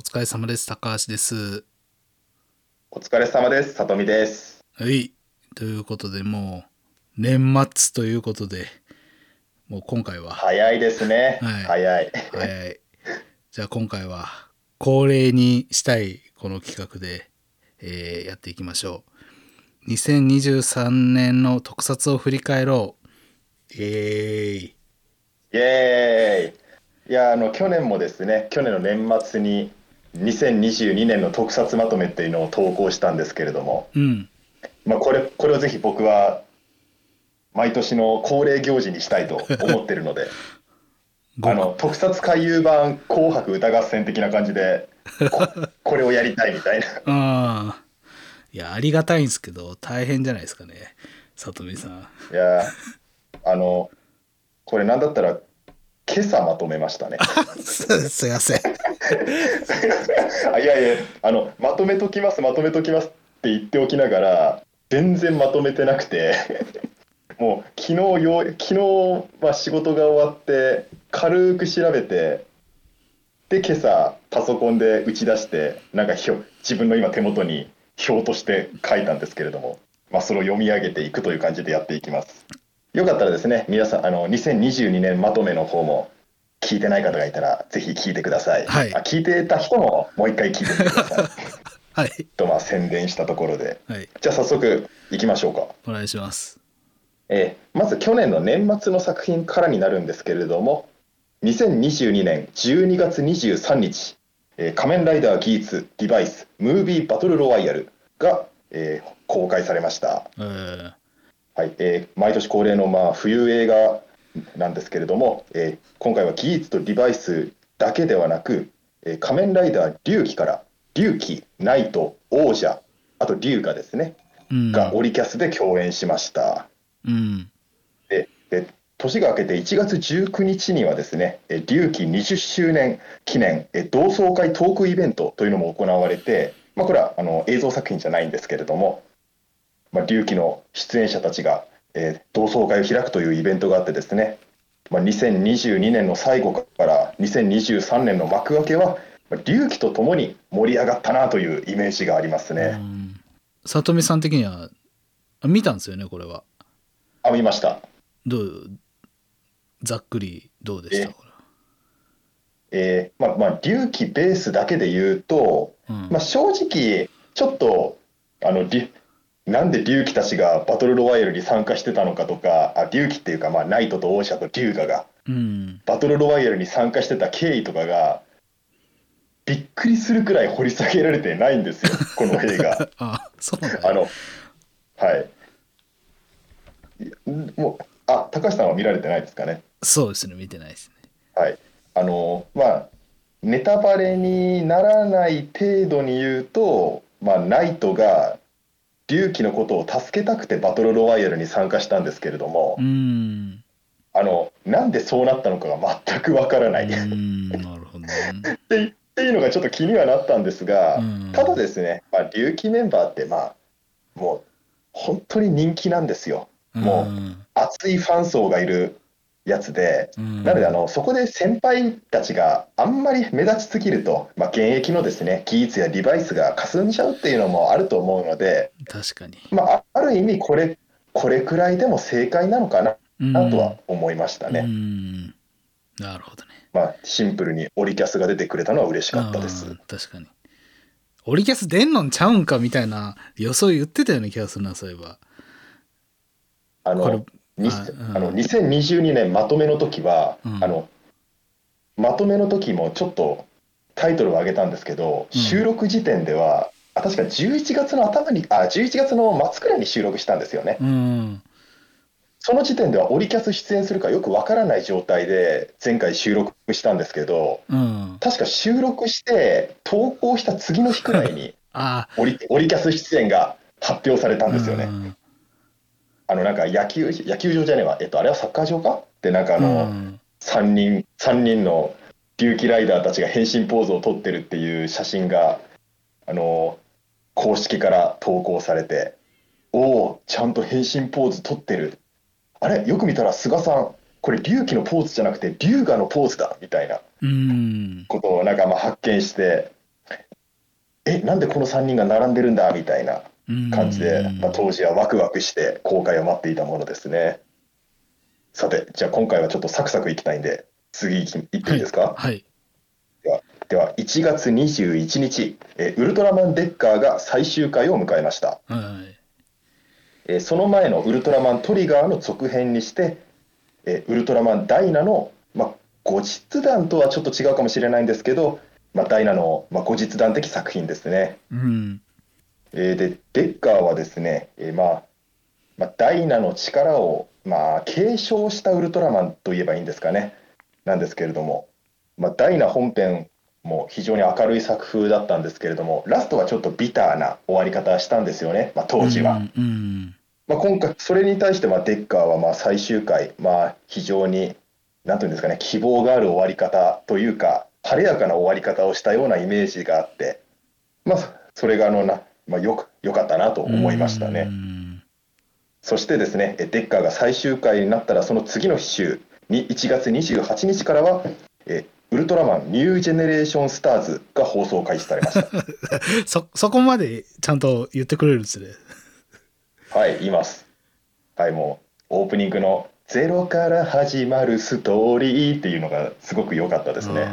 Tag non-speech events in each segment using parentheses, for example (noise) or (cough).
お疲れ様です。高橋です。お疲れ様です。さとみです。はい。ということで、もう、年末ということで、もう今回は、早いですね。はい早い。早い。じゃあ今回は、恒例にしたいこの企画で、えーやっていきましょう。2023年の特撮を振り返ろう。イエーイ。イエーイ。いや、あの、去年もですね、去年の年末に2022年の特撮まとめっていうのを投稿したんですけれども、うん。まあ、これ、これをぜひ僕は、毎年の恒例行事にしたいと思ってるので、(laughs) あの、特撮回遊版紅白歌合戦的な感じで、こ (laughs) これをやりたいみたいな。いや、ありがたいんですけど、大変じゃないですかね。さとみさん。いや、あの、これなんだったら、今朝まとめましたね。(laughs) すすいません。(laughs) あいやいやあのまとめときますまとめときますって言っておきながら全然まとめてなくて (laughs) もう昨日よ昨日、まあ、仕事が終わって軽く調べてで今朝パソコンで打ち出してなんかひょ自分の今手元に表として書いたんですけれども、まあ、それを読み上げていくという感じでやっていきます。よかったらですね皆さんあの2022年まとめの方も聞いてない方がいたらぜひ聞いてください、はい。あ聞いてた人ももう一回聞いてみてください。(laughs) はい。とまあ宣伝したところで。はい。じゃあ早速いきましょうか、お願いします。えーまず去年の年末の作品からになるんですけれども2022年12月23日「えー仮面ライダーギーツデバイスムービーバトルロワイヤルが」えー公開されました。えー、はい。えー毎年恒例のまあ冬映画なんですけれども、えー今回はギーツとデバイスだけではなく、えー仮面ライダー龍騎から龍騎ナイト王者あと龍がですねうん。がオリキャスで共演しました、うん。でで年が明けて1月19日にはですねえ龍騎20周年記念え同窓会トークイベントというのも行われて、まあ、これはあの映像作品じゃないんですけれども、まあ、龍騎の出演者たちが、えー同窓会を開くというイベントがあってですね、まあ、2022年の最後から2023年の幕開けはまあ龍騎とともに盛り上がったなというイメージがありますうね。んさとみさん的には、あ見たんですよね、これは？あ見ましたどう、ざっくりどうでしたえーまあまあ、龍騎ベースだけで言うと。うん。まあ、正直、ちょっとあのりなんで龍騎たちがバトルロワイヤルに参加してたのかとか、あ龍騎っていうか、まあ、ナイトと王者と龍河がうん。バトルロワイヤルに参加してた経緯とかが、びっくりするくらい掘り下げられてないんですよ、(laughs) この映画。あ、そうなんだ。あのはいもうあ高橋さんは見られてないですかね？そうですね、見てないですね。はい、あのまあネタバレにならない程度に言うと、まあ、ナイトが龍騎のことを助けたくてバトルロワイヤルに参加したんですけれども、うん。あのなんでそうなったのかが全くわからない、っうん、なるほどね。(laughs) てっていうのがちょっと気にはなったんですが、うんただですね、まあ、龍騎メンバーってまあもう本当に人気なんですよもうん。熱いファン層がいるやつで。うんなのであのそこで先輩たちがあんまり目立ちすぎると、まあ、現役のですね技術やデバイスが霞んじゃうっていうのもあると思うので、確かに。まあ、あある意味これこれくらいでも正解なのかなうんなとは思いましたね、うん。なるほどね。まあ、シンプルにオリキャスが出てくれたのは嬉しかったです確かに。オリキャス出んのんちゃうんかみたいな予想言ってたような気がするな、そういえば。あのにあの2022年まとめの時は、うんあのまとめの時もちょっとタイトルを上げたんですけど、うん収録時点ではあ確か11月の頭にあ11月の末くらいに収録したんですよねうん。その時点ではオリキャス出演するかよくわからない状態で前回収録したんですけどうん。確か収録して投稿した次の日くらいに (laughs) あオリオリキャス出演が発表されたあ。んですよね、うんあのなんか野球野球場じゃねえわ、えっと、あれはサッカー場か？でなんかあの、うん。3人三人の龍騎ライダーたちが変身ポーズを撮ってるっていう写真があの公式から投稿されておおちゃんと変身ポーズ撮ってる。あれ？よく見たら菅さんこれ龍騎のポーズじゃなくて龍河のポーズだみたいな。うん。ことをなんかまあ発見してえなんでこの3人が並んでるんだみたいな感じで、まあ、当時はワクワクして公開を待っていたものですね。さて、じゃあ今回はちょっとサクサクいきたいんで、次いっていいですか、はい。では、では1月21日、えウルトラマンデッカーが最終回を迎えました。はい。えその前のウルトラマントリガーの続編にして、えウルトラマンダイナの、まあ、後日談とはちょっと違うかもしれないんですけど、まあ、ダイナの、まあ、後日談的作品ですね。うん、えー、でデッカーはですね、えー、まあまあ、ダイナの力を、まあ、継承したウルトラマンといえばいいんですかね。なんですけれども、まあ、ダイナ本編も非常に明るい作風だったんですけれどもラストはちょっとビターな終わり方したんですよね、まあ、当時は。うんうん。まあ、今回それに対してまあデッカーはまあ最終回、まあ、非常になんていうんですかね希望がある終わり方というか晴れやかな終わり方をしたようなイメージがあって、まあ、それがあのな、まあ、よよかったなと思いましたね。そしてですねデッカーが最終回になったらその次の週に1月28日からはえウルトラマンニュージェネレーションスターズが放送開始されました。(laughs) そそこまでちゃんと言ってくれるんですね。はい言います。はいもうオープニングの「ゼロから始まるストーリー」っていうのがすごく良かったですね。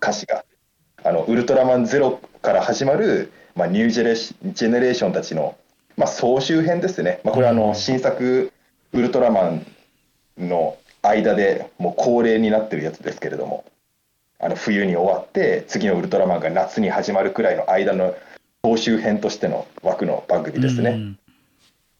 歌詞が。あのウルトラマンゼロから始まる、まあ、ニュージェネジェネレーションたちの、まあ、総集編ですね、まあ、これはあの新作ウルトラマンの間でもう恒例になってるやつですけれども。あの冬に終わって次のウルトラマンが夏に始まるくらいの間の総集編としての枠の番組ですね。うん、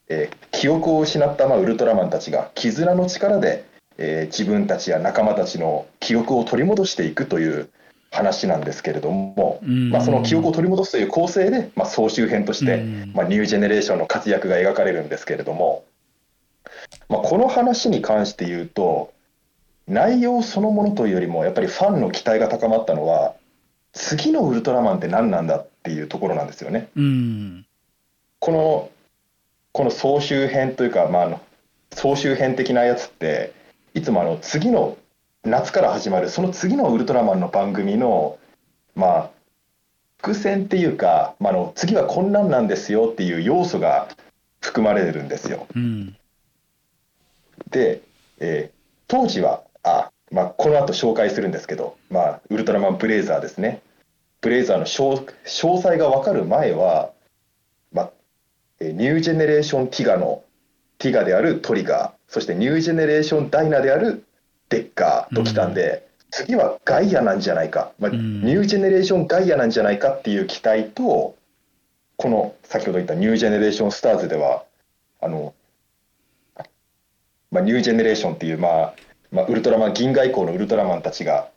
えー、記憶を失ったまウルトラマンたちが絆の力で、えー、自分たちや仲間たちの記憶を取り戻していくという話なんですけれども、うん、まあ、その記憶を取り戻すという構成で、まあ、総集編として、うん、まあ、ニュージェネレーションの活躍が描かれるんですけれども、まあ、この話に関して言うと内容そのものというよりもやっぱりファンの期待が高まったのは次のウルトラマンって何なんだっていうところなんですよね。うん、このこの総集編というか、まあ、総集編的なやつっていつもあの次の夏から始まるその次のウルトラマンの番組のまあ伏線っていうか、まあ、の次はこんなんなんですよっていう要素が含まれるんですよ。うん、で、えー、当時はあ、まあ、この後紹介するんですけど、まあ、ウルトラマンブレイザーですね。ブレイザーの詳詳細が分かる前は、まあ、ニュージェネレーションティガのティガであるトリガー、そしてニュージェネレーションダイナであるデッカーときたんで、うん、次はガイアなんじゃないか、まあ、ニュージェネレーションガイアなんじゃないかっていう期待と、この先ほど言ったニュージェネレーションスターズでは、あの、まあ、ニュージェネレーションっていう、まあ、まあ、ウルトラマン銀河以降のウルトラマンたちが、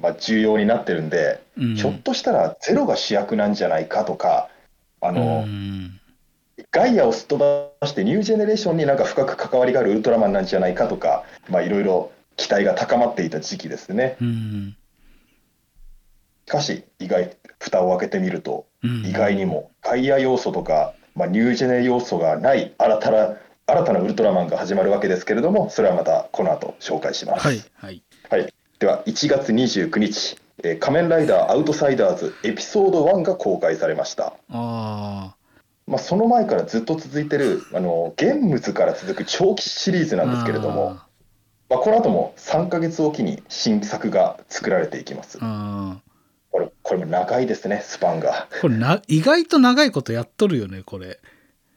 まあ、重要になってるんで、うん、ひょっとしたらゼロが主役なんじゃないかとかあの、うん、ガイアをすっ飛ばしてニュージェネレーションになんか深く関わりがあるウルトラマンなんじゃないかとかいろいろ期待が高まっていた時期ですね。うん、しかし意外蓋を開けてみると、意外にもガイア要素とか、まあ、ニュージェネ要素がない新たな新たなウルトラマンが始まるわけですけれどもそれはまたこの後紹介します。はい、はいはい、では1月29日、えー「仮面ライダーアウトサイダーズ」エピソード1が公開されました。あまあ、その前からずっと続いてるあのゲンムズから続く長期シリーズなんですけれどもまあ、この後も3か月おきに新作が作られていきます。これこれも長いですねスパンが。これな意外と長いことやっとるよねこれ。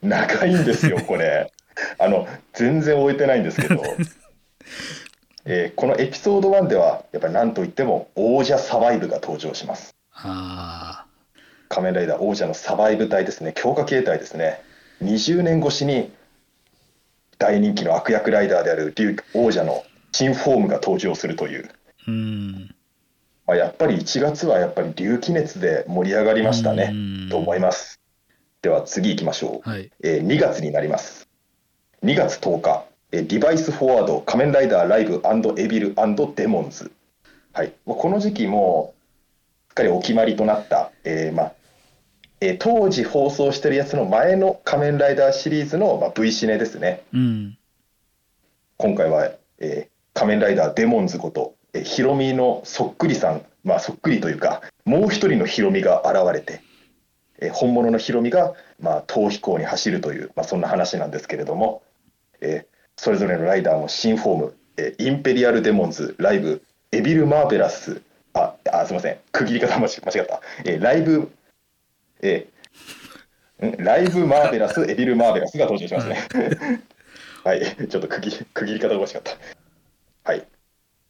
長いんですよ (laughs) これ。あの全然終えてないんですけど、(laughs) えー、このエピソード1ではやっぱり何といっても王者サバイブが登場します。あ仮面ライダー王者のサバイブ隊ですね強化形態ですね20年越しに大人気の悪役ライダーである竜王者の新フォームが登場するという。うんまあ、やっぱり1月はやっぱり竜気熱で盛り上がりましたねと思います。では次行きましょう、はい、えー、2月になります。2月10日、デバイスフォワード仮面ライダーライブエビルデモンズ。はい、この時期もすっかりお決まりとなった、えーまあえー、当時放送してるやつの前の仮面ライダーシリーズの、まあ、V シネですね。うん、今回は、えー、仮面ライダーデモンズこと、えー、ヒロミのそっくりさん、まあ、そっくりというか、もう一人のヒロミが現れて、えー本物のヒロミが、まあ、逃避行に走るという、まあ、そんな話なんですけれども、えーそれぞれのライダーの新フォーム、えーインペリアルデモンズライブエビル・マーベラスああすみません。区切り方間違った、えーライブ、えーんライブ・マーベラスエビル・マーベラスが登場しますね。(laughs) はい、ちょっと区切り区切り方が惜しかった。はい。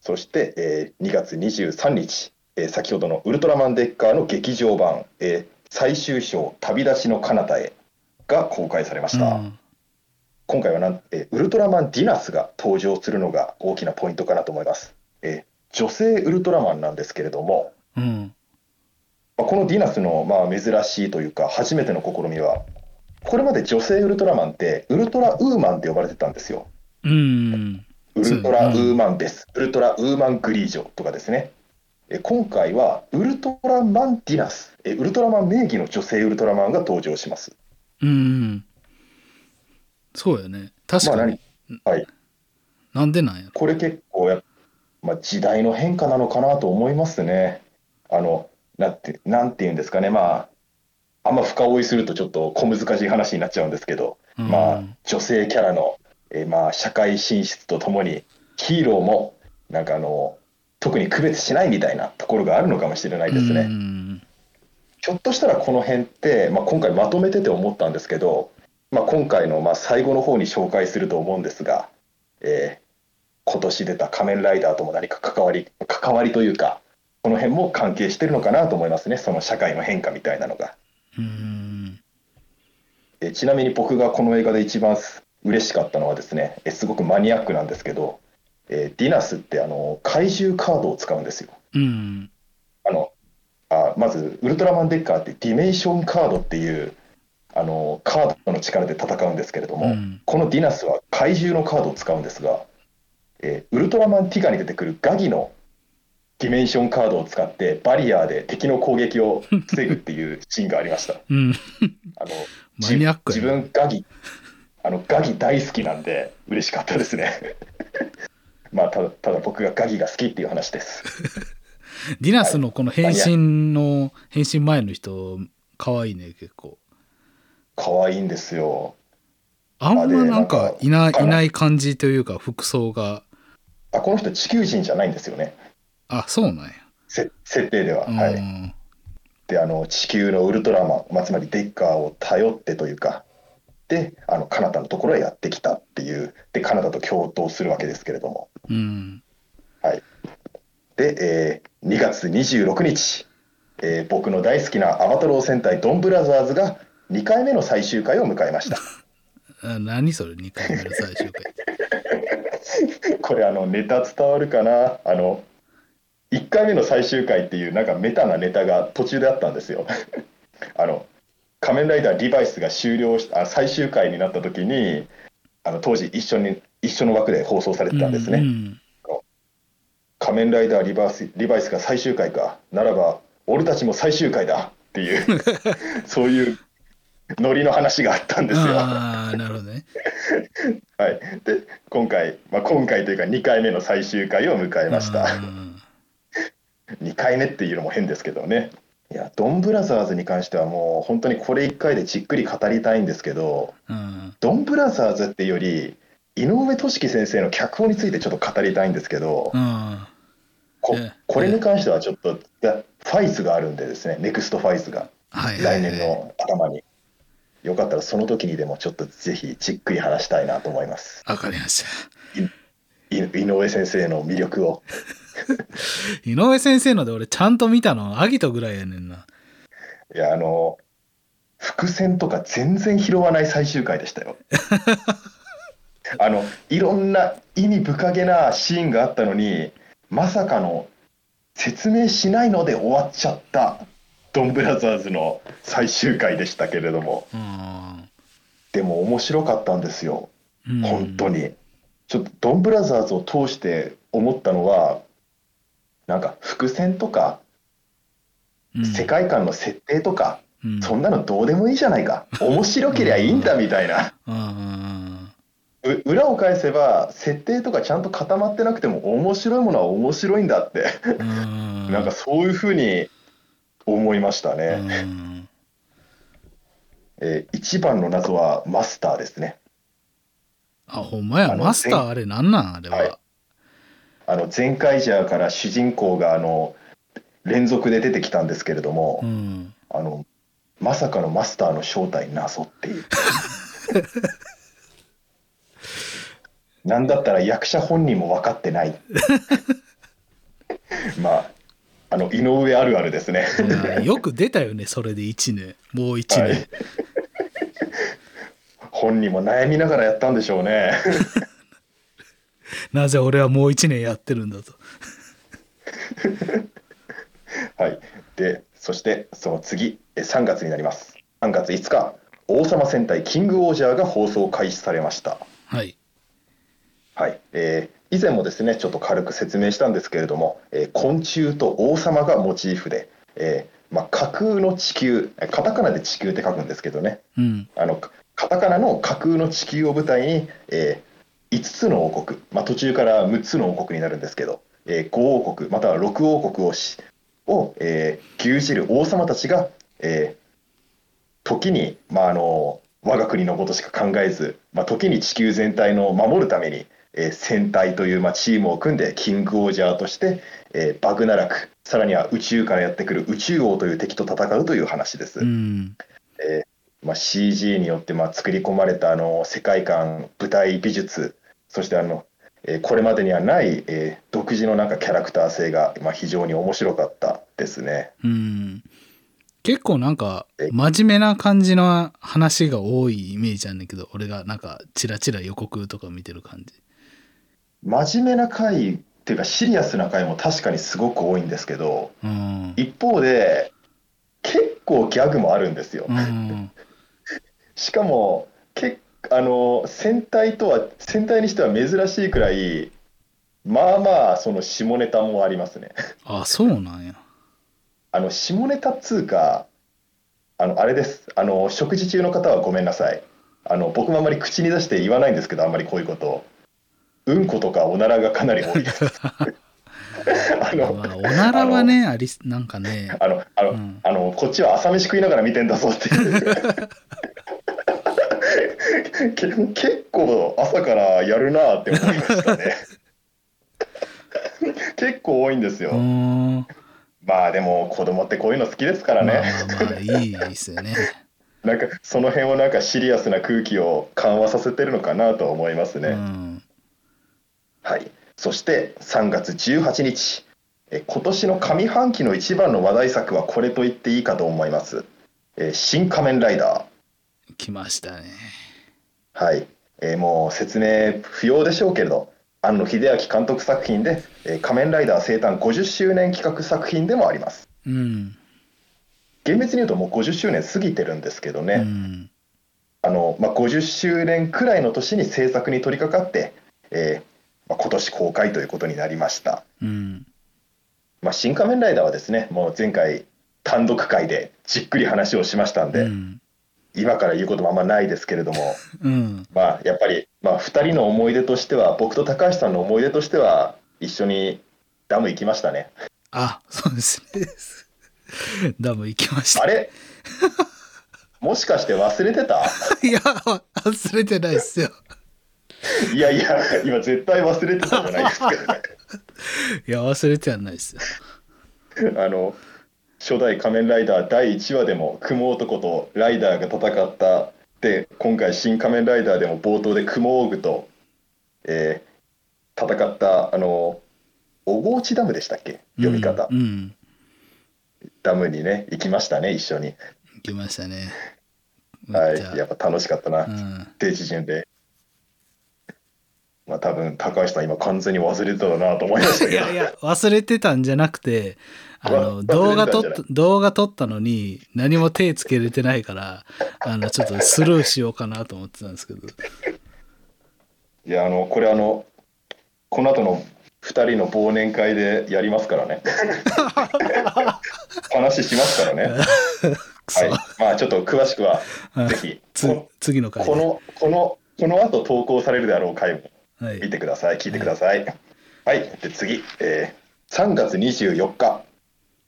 そして、えー2月23日、えー先ほどのウルトラマンデッカーの劇場版、えー最終章旅立ちの彼方へが公開されました。うん今回はなん、えーウルトラマンディナスが登場するのが大きなポイントかなと思います。えー女性ウルトラマンなんですけれども、うんまあこのディナスのまあ珍しいというか初めての試みはこれまで女性ウルトラマンってウルトラウーマンって呼ばれてたんですよ。うん。ウルトラウーマンベス、ウルトラウーマングリージョとかですね。え今回はウルトラマンディナス、えウルトラマン名義の女性ウルトラマンが登場します。うん。そうやね。確まあかに、何？はい、なんでなんやろ。これ結構や、まあ、時代の変化なのかなと思いますね。あのなんてなんていうんですかね、まあ、あんま深追いするとちょっと小難しい話になっちゃうんですけど、うん。まあ、女性キャラの、えーまあ、社会進出とともにヒーローもなんかあの特に区別しないみたいなところがあるのかもしれないですね。うん。ひょっとしたらこの辺って、まあ、今回まとめてて思ったんですけど、まあ、今回のまあ最後の方に紹介すると思うんですが、えー今年出た仮面ライダーとも何か関わり関わりというかこの辺も関係してるのかなと思いますねその社会の変化みたいなのが。うんえーちなみに僕がこの映画で一番す嬉しかったのはですね、えーすごくマニアックなんですけど、えーディナスってあの怪獣カードを使うんですよ。うんあのあまずウルトラマンデッカーってディメンションカードっていうあのカードの力で戦うんですけれども、うんこのディナスは怪獣のカードを使うんですが、えーウルトラマンティガに出てくるガギのディメンションカードを使ってバリアーで敵の攻撃を防ぐっていうシーンがありました。うんあの (laughs) マニアックな自分ガギあのガギ大好きなんで嬉しかったですね。(laughs) まあただただ僕がガギが好きっていう話です。(laughs) ディナスのこの変身の変身前の人可愛いね結構可愛いんですよ。あんまなんかいないいない感じというか服装があこの人地球人じゃないんですよね。あそうなんや、せ設定では。うんはい。であの地球のウルトラマン、まあ、つまりデッカーを頼ってというかであのカナダのところへやってきたっていうでカナダと共闘するわけですけれども。うんはい、で、えー2月26日、えー僕の大好きなアバタロー戦隊ドンブラザーズが2回目の最終回を迎えました。(laughs) あ何それ2回目の最終回 (laughs) これあのネタ伝わるかな？あの1回目の最終回っていうなんかメタなネタが途中であったんですよ。(laughs) あの仮面ライダーリバイスが終了しあ最終回になった時にあの当時一緒に一緒の枠で放送されてたんですね。うん仮面ライダーリバースリバイスが最終回かならば俺たちも最終回だっていう (laughs) そういうノリの話があったんですよ。はああなるほどね (laughs) い、で今回、まあ、今回というか2回目の最終回を迎えました。うん2回目っていうのも変ですけどね。いやドンブラザーズに関してはもう本当にこれ1回でじっくり語りたいんですけどうん。ドンブラザーズっていうより井上俊樹先生の脚本についてちょっと語りたいんですけど、うん。こええ。これに関してはちょっといやファイズがあるんでですねネクストファイズが。来年の頭に。よかったらその時にでもちょっとぜひじっくり話したいなと思います。わかりました。い井上先生の魅力を (laughs) 井上先生ので俺ちゃんと見たの。アギトぐらいやねんな。いやあの伏線とか全然拾わない最終回でしたよ。(laughs) あのいろんな意味深げなシーンがあったのにまさかの説明しないので終わっちゃったドンブラザーズの最終回でしたけれども。うん。でも面白かったんですよ。うん。本当に、ちょっとドンブラザーズを通して思ったのはなんか伏線とかうん。世界観の設定とか、うん。そんなのどうでもいいじゃないか。面白けりゃいいんだみたいな。裏を返せば設定とかちゃんと固まってなくても面白いものは面白いんだって。うん。なんかそういうふうに思いましたうね、ん。えー一番の謎はマスターですね。あほんまや。マスターあれなんなんあれは、はいあの前回ジャーから主人公があの連続で出てきたんですけれども、うんあのまさかのマスターの正体謎っていう。(laughs) なんだったら役者本人も分かってない。(laughs) まああの井上あるあるですね。よく出たよねそれで1年もう1年、はい本人も悩みながらやったんでしょうね。(laughs) (laughs) なぜ俺はもう1年やってるんだと。(laughs) はい、でそしてその次え3月になります。3月5日王様戦隊キングオージャーが放送開始されました。はい。はい、えー以前もですねちょっと軽く説明したんですけれども、えー昆虫と王様がモチーフで、えーまあ、架空の地球えカタカナで地球って書くんですけどね。うん。あのカカタカナの架空の地球を舞台に、え5つの王国、まあ、途中から6つの王国になるんですけど、え5王国または6王国をしを、えー牛耳る王様たちが、えー時に、まあ、あの我が国のことしか考えず、まあ、時に地球全体のを守るために、えー戦隊という、まあ、チームを組んでキングオージャーとして、えーバグナラクさらには宇宙からやってくる宇宙王という敵と戦うという話です。うんえーまあ、CG によってまあ作り込まれたあの世界観舞台美術そしてあの、えーこれまでにはない、えー独自のなんかキャラクター性が、まあ、非常に面白かったですね。うん。結構なんかえ真面目な感じの話が多いイメージなんだけど俺がなんかチラチラ予告とか見てる感じ。真面目な回っていうかシリアスな回も確かにすごく多いんですけどうん。一方で結構ギャグもあるんですよ。うん。(laughs) しかもけあの戦隊とは戦隊にしては珍しいくらいまあまあその下ネタもありますね。あそうなんや。(laughs) あの下ネタっつうかあのあれです。あの食事中の方はごめんなさい。あの僕もあんまり口に出して言わないんですけどあんまりこういうこと。うんことかおならがかなり多いです。(laughs) あのまあおならはねありなんかね。あのあの、うん。あのこっちは朝飯食いながら見てんだぞっていう。け (laughs) (laughs) 結構朝からやるなって思いましたね (laughs) 結構多いんですよ、うんまあでも子供ってこういうの好きですからね、まあまあまあいいですよね (laughs) なんかその辺をなんかシリアスな空気を緩和させてるのかなと思いますね。うんはい。そして3月18日、え今年の上半期の一番の話題作はこれと言っていいかと思います。え新仮面ライダ来ましたねー。はい。えーもう説明不要でしょうけれど、庵野秀明監督作品で、えー仮面ライダー生誕50周年企画作品でもあります。うん厳密に言うともう50周年過ぎてるんですけどね。うんあのまあ、50周年くらいの年に制作に取り掛かって、えーまあ、今年公開ということになりました、うんまあ、新仮面ライダーはですねもう前回単独会でじっくり話をしましたんで、うん今から言うこともあんまないですけれども、(laughs) うん。まあ、やっぱり、まあ、2人の思い出としては僕と高橋さんの思い出としては一緒にダム行きましたね。あそうですね。(laughs) ダム行きました。あれ？(laughs) もしかして忘れてた？いや忘れてないっすよ。いやいや今絶対忘れてたじゃないですか。いや忘れてはないっすよ。あの初代仮面ライダー第1話でも雲男とライダーが戦った。で今回新仮面ライダーでも冒頭で雲オグと、えー戦ったあの小河内ダムでしたっけ？読み方、うん、うんダムにね行きましたね一緒に、行きましたね。はいやっぱ楽しかったな、うん。定時順で。まあ多分高橋さん今完全に忘れてたなと思いましたけど。いやいや忘れてたんじゃなくてあわの動画撮った (laughs) 動画撮ったのに何も手つけれてないからあのちょっとスルーしようかなと思ってたんですけど。いやあのこれあのこの後の2人の忘年会でやりますからね。(laughs) 話しますからね。(laughs) はい。まあちょっと詳しくはうんぜひ次の回このこのこの後投稿されるであろう回もはい。見てください。聞いてください。はい、で次、えー3月24日、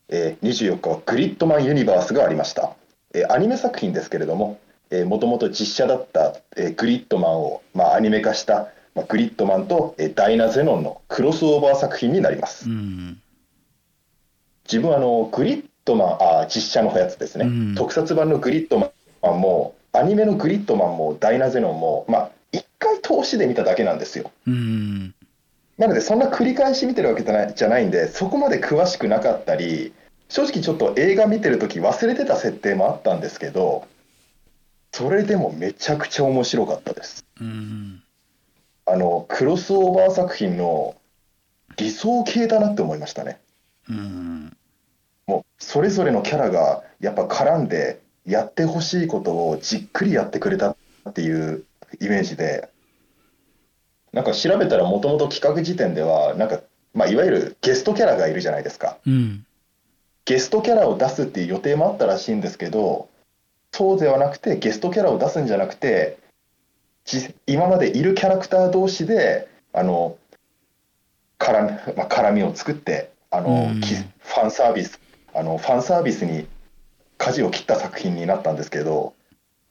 えー24日はグリッドマンユニバースがありました、えーアニメ作品ですけれども、もともと実写だった、えーグリッドマンを、まあ、アニメ化した、まあ、グリッドマンと、えーダイナ・ゼノンのクロスオーバー作品になります。うん。自分あのグリッドマンあ実写のやつですね、うん特撮版のグリッドマンもアニメのグリッドマンもダイナゼノンもまあ一回通しで見ただけなんですようん。なのでそんな繰り返し見てるわけじゃないじゃないんでそこまで詳しくなかったり正直ちょっと映画見てる時忘れてた設定もあったんですけどそれでもめちゃくちゃ面白かったですうん。あのクロスオーバー作品の理想形だなって思いましたねうん。もうそれぞれのキャラがやっぱ絡んでやってほしいことをじっくりやってくれたっていうイメージでなんか調べたらもともと企画時点ではなんか、まあ、いわゆるゲストキャラがいるじゃないですかうん。ゲストキャラを出すっていう予定もあったらしいんですけどそうではなくてゲストキャラを出すんじゃなくてじ今までいるキャラクター同士であの絡み,、まあ、絡みを作ってあの、うんきファンサービスあのファンサービスに舵を切った作品になったんですけど、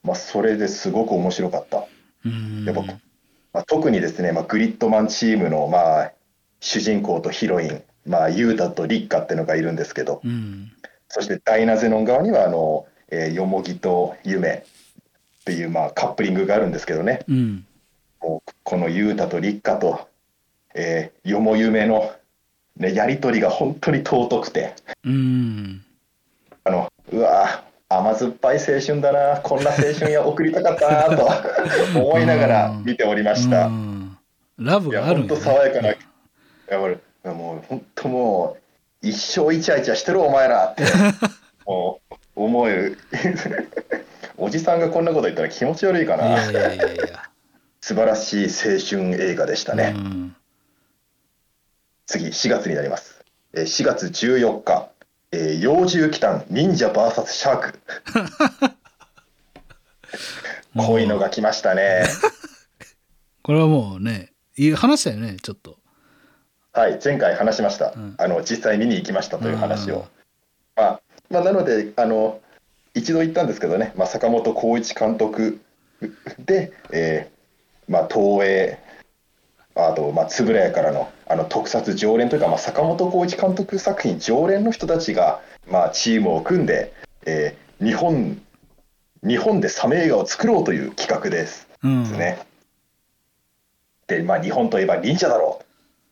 まあ、それですごく面白かった。うん。やっぱまあ、特にですね、まあ、グリッドマンチームの、まあ、主人公とヒロイン、まあ、ユータとリッカっていうのがいるんですけど、うん。そしてダイナゼノン側にはあの、えー、ヨモギとユメっていう、まあ、カップリングがあるんですけどねうん。もうこのユータとリッカと、えー、ヨモユメの、ね、やり取りが本当に尊くてうん。あのうわー甘酸っぱい青春だな。こんな青春や送りたかったなと (laughs) 思いながら見ておりました。うん。ラブがあるん本当爽やかな、いや俺もう本当もう一生イチャイチャしてるお前らって (laughs) もう思う。(laughs) おじさんがこんなこと言ったら気持ち悪いかいなやいやいやいや。素晴らしい青春映画でしたね、うん。次4月になります。えー4月14日、えー幼獣騎士忍者 VS シャーク。(laughs) こう。いうのが来ましたね。(laughs) これはもうね、いい話したよね、ちょっと。はい前回話しました、うん。あの実際見に行きましたという話を、うん。まあ、まあなのであの一度言ったんですけどね、まあ、坂本浩一監督で、えーまあ、東映あと、まあ、円谷からのあの特撮常連というか、まあ、坂本浩一監督作品常連の人たちが、まあ、チームを組んで、えー日本日本でサメ映画を作ろうという企画です。うん。ですね。で、まあ、日本といえば忍者だろう。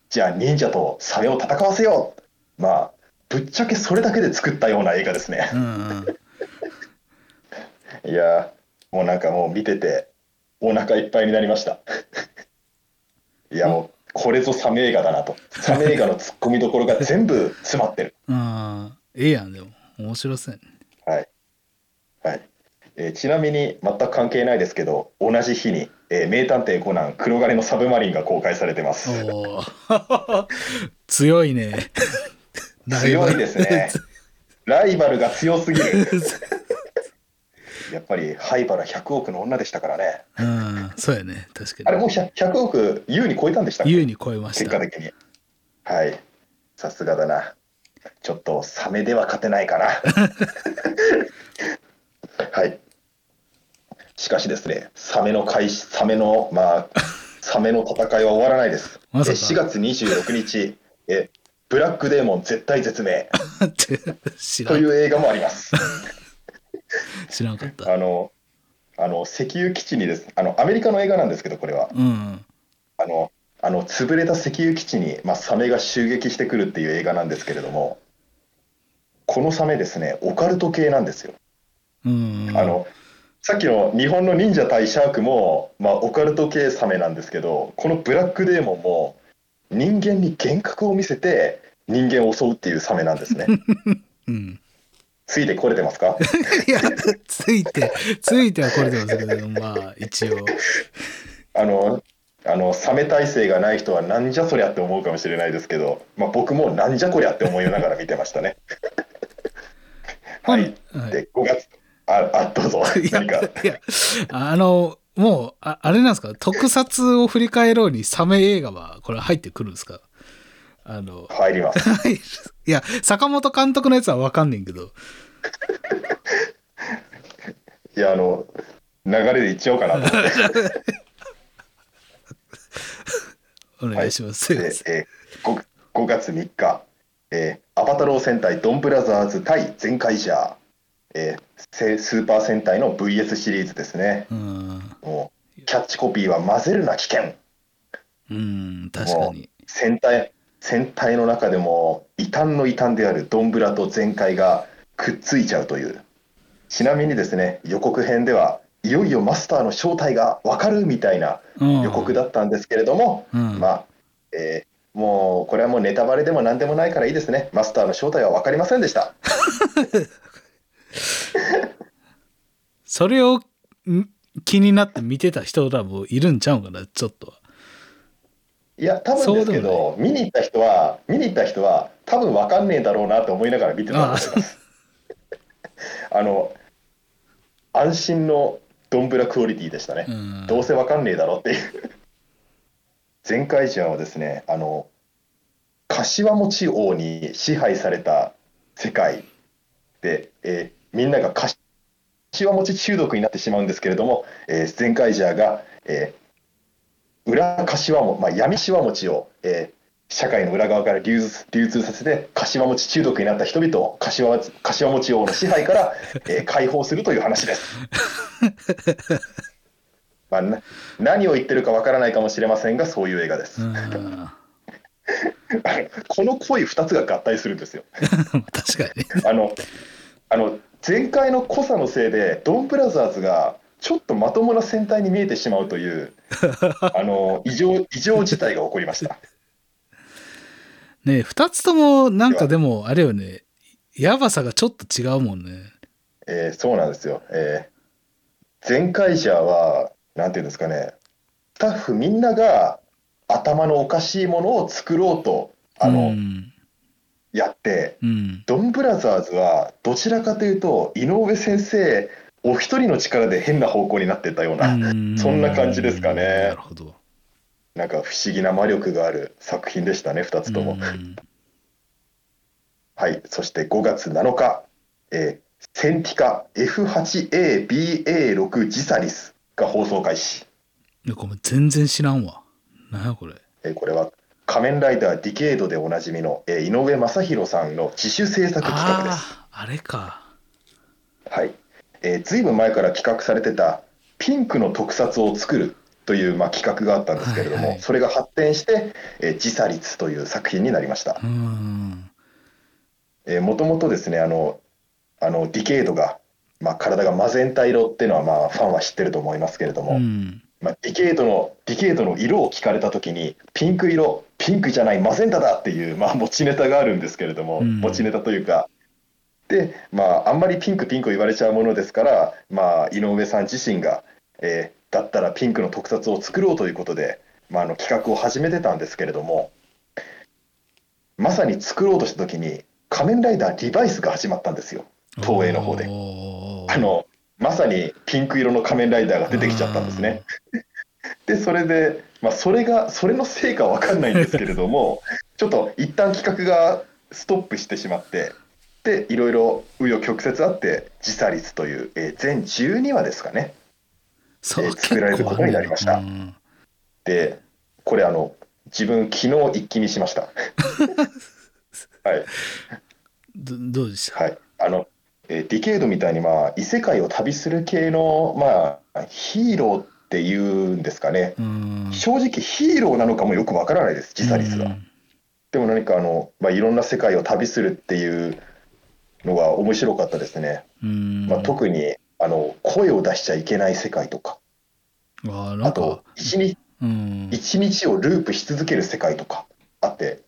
じゃあ、忍者とサメを戦わせよう。まあ、ぶっちゃけそれだけで作ったような映画ですね。うんうん。(laughs) いやー、もうなんかもう見てて、お腹いっぱいになりました。いや、もう、これぞサメ映画だなと。サメ映画のツッコミどころが全部詰まってる。(laughs) うん。ええやん、でも。面白そうやね。はい。はい。えーちなみに全く関係ないですけど、同じ日に、えー名探偵コナン黒金のサブマリンが公開されてます。おー (laughs) 強いね。強いですね。(laughs) ライバルが強すぎる。やっぱり灰原100億の女でしたからね。うん、そうやね。確かに。あれもう 100, 100億優に超えたんでした優に超えました。結果的に。はい。さすがだな。ちょっとサメでは勝てないかな。(laughs) はい。しかしですね、サメの開始、サメの、まあ、サメの戦いは終わらないです。まさかえ4月26日、えブラックデーモン絶対絶命 (laughs) という映画もあります。(laughs) 知らんかった。あの、あの石油基地にです、あのアメリカの映画なんですけど、これは。うん。あの、あの潰れた石油基地に、まあ、サメが襲撃してくるっていう映画なんですけれども、このサメですね、オカルト系なんですよ。うん。あのさっきの日本の忍者対シャークも、まあ、オカルト系サメなんですけど、このブラックデーモンも人間に幻覚を見せて人間を襲うっていうサメなんですね。(laughs) うん。ついてこれてますか？(laughs) いや、ついて、ついてはこれでますけど、まあ、一応。あのあのサメ体制がない人はなんじゃそりゃって思うかもしれないですけど、まあ、僕もなんじゃこりゃって思いながら見てましたね。(laughs) はい、はいで5月ああどうぞいや、何かいや、あの、もう、ああれなんですか、特撮を振り返ろうにサメ映画は、これ入ってくるんですか？あの、入ります。はい。いや、坂本監督のやつはわかんねんけど。(laughs) いやあの流れでいっちゃおうかなと思って。(laughs) お願いします。すいえー、5, 5月3日、えーアバタロー戦隊ドンブラザーズ対全カイジャー、えーせスーパー戦隊の VS シリーズですね。うん。もうキャッチコピーは混ぜるな危険。うん、確かに。戦隊戦隊の中でも異端の異端であるドンブラと全開がくっついちゃうという。ちなみにですね予告編ではいよいよマスターの正体が分かるみたいなうん。予告だったんですけれども、うん。まあ、えーもうこれはもうネタバレでも何でもないからいいですね。マスターの正体は分かりませんでした。(laughs) それをん気になって見てた人らもいるんちゃうんかな、ちょっとは。いや多分ですけど見に行った人は見に行った人は多分分かんねえだろうなと思いながら見てたんです。あの安心のドンブラクオリティでしたね、うん。どうせわかんねえだろっていう。前回ジャーはですねあの柏餅王に支配された世界で、えーみんなが柏餅中毒になってしまうんですけれども、えー、前回ジャーが、えー裏柏餅、まあ、闇柏餅を、えー社会の裏側から流通流通させて柏餅中毒になった人々を柏餅柏餅王の支配から、(laughs) えー解放するという話です。まあ、な何を言ってるかわからないかもしれませんがそういう映画です。(laughs) この恋2つが合体するんですよ。(laughs) 確かに。あのあの前回の濃さのせいでドンブラザーズがちょっとまともな戦隊に見えてしまうというあの異常異常事態が起こりました。ね二つともなんかでもあれよね、やばさがちょっと違うもんね。えーそうなんですよ。えー前回者はなんていうんですかねスタッフみんなが頭のおかしいものを作ろうとあの、うん。やってうん。ドンブラザーズはどちらかというと井上先生お一人の力で変な方向になってったような、うんそんな感じですかねなるほど。なんか不思議な魔力がある作品でしたね2つとも、うんはいそして5月7日、えーセンティカ F8ABA6 ジサリスが放送開始、いやごめん全然知らんわ。なんやこれ。えーこれは仮面ライダーディケードでおなじみの、えー井上正弘さんの自主制作企画ですあれか。はい、えー、ずいぶん前から企画されてたピンクの特撮を作るという、まあ、企画があったんですけれども、はいはいそれが発展して「えー、自差率」という作品になりましたうん。もともとですねあのあのディケードが、まあ、体がマゼンタ色っていうのは、まあ、ファンは知ってると思いますけれども、うん。まあ、ディケードのディケードの色を聞かれた時にピンク色ピンクじゃないマゼンタだっていう、まあ、持ちネタがあるんですけれども、うん持ちネタというかで、まあ、あんまりピンクピンク言われちゃうものですから、まあ、井上さん自身が、えーだったらピンクの特撮を作ろうということで、まあ、あの企画を始めてたんですけれどもまさに作ろうとした時に仮面ライダーリバイスが始まったんですよ東映の方で。あのまさにピンク色の仮面ライダーが出てきちゃったんですね。(laughs) でそれで、まあ、それがそれのせいかわかんないんですけれどもちょっと一旦企画がストップしてしまってでいろいろ紆余曲折あって「自差率」という、えー全12話ですかね作られることになりましたでこれあの自分昨日一気にしました。(laughs) はいうんどどうでした？はい、あの、えーディケードみたいに、まあ、異世界を旅する系の、まあ、ヒーローっていうんですかね、うん。正直ヒーローなのかもよくわからないです、ジサリスが。でも何かあの、まあ、いろんな世界を旅するっていうのが面白かったですね。うん。まあ、特にあの声を出しちゃいけない世界とか、ああとか、一日うん。一日をループし続ける世界とかあって、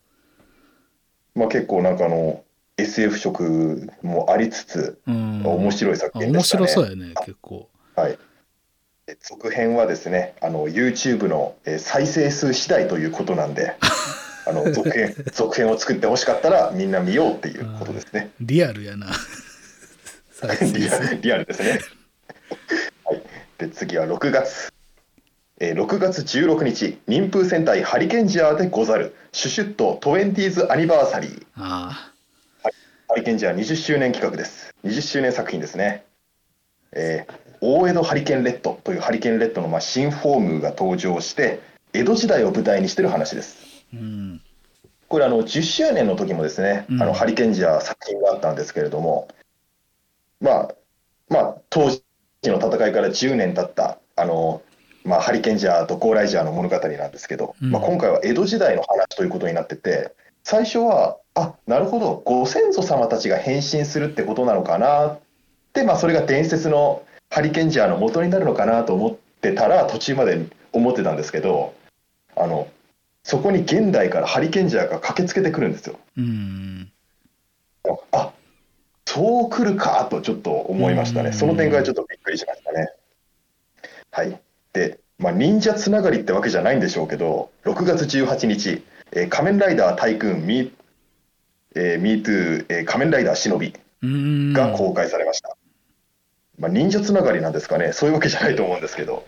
まあ、結構なんかあの SF 色もありつつ、うん、面白い作品でしたね。白そうやね、結構。はい。え続編はですね、あの YouTube のえー再生数次第ということなんで、あの続編 (laughs) 続編を作ってほしかったらみんな見ようっていうことですね。リアルやな。再生リア数ルリアルですね。はい。で次は6月。えー6月16日、民風戦隊ハリケンジャーでござる、シュシュッと 20th アニバーサリー。あハリケンジャー20周年企画です。20周年作品ですね。えー大江戸ハリケーンレッドというハリケーンレッドのまあ新フォームが登場して江戸時代を舞台にしてる話ですうんこれあの10周年の時もですね、うんあのハリケーンジャー作品があったんですけれどもまあまあ当時の戦いから10年経ったあの、まあ、ハリケーンジャーとゴーライジャーの物語なんですけど、うんまあ、今回は江戸時代の話ということになってて最初はあなるほどご先祖様たちが変身するってことなのかなって、まあ、それが伝説のハリケーンジャーの元になるのかなと思ってたら途中まで思ってたんですけどあのそこに現代からハリケーンジャーが駆けつけてくるんですよ。うんあそう来るかとちょっと思いましたね。うんその点がちょっとびっくりしましたね。はい。で、まあ、忍者つながりってわけじゃないんでしょうけど、6月18日、えー仮面ライダータイクーンミー、えー、ミートゥー、えー仮面ライダー忍びうんが公開されました。まあ、忍者つながりなんですかね、そういうわけじゃないと思うんですけど、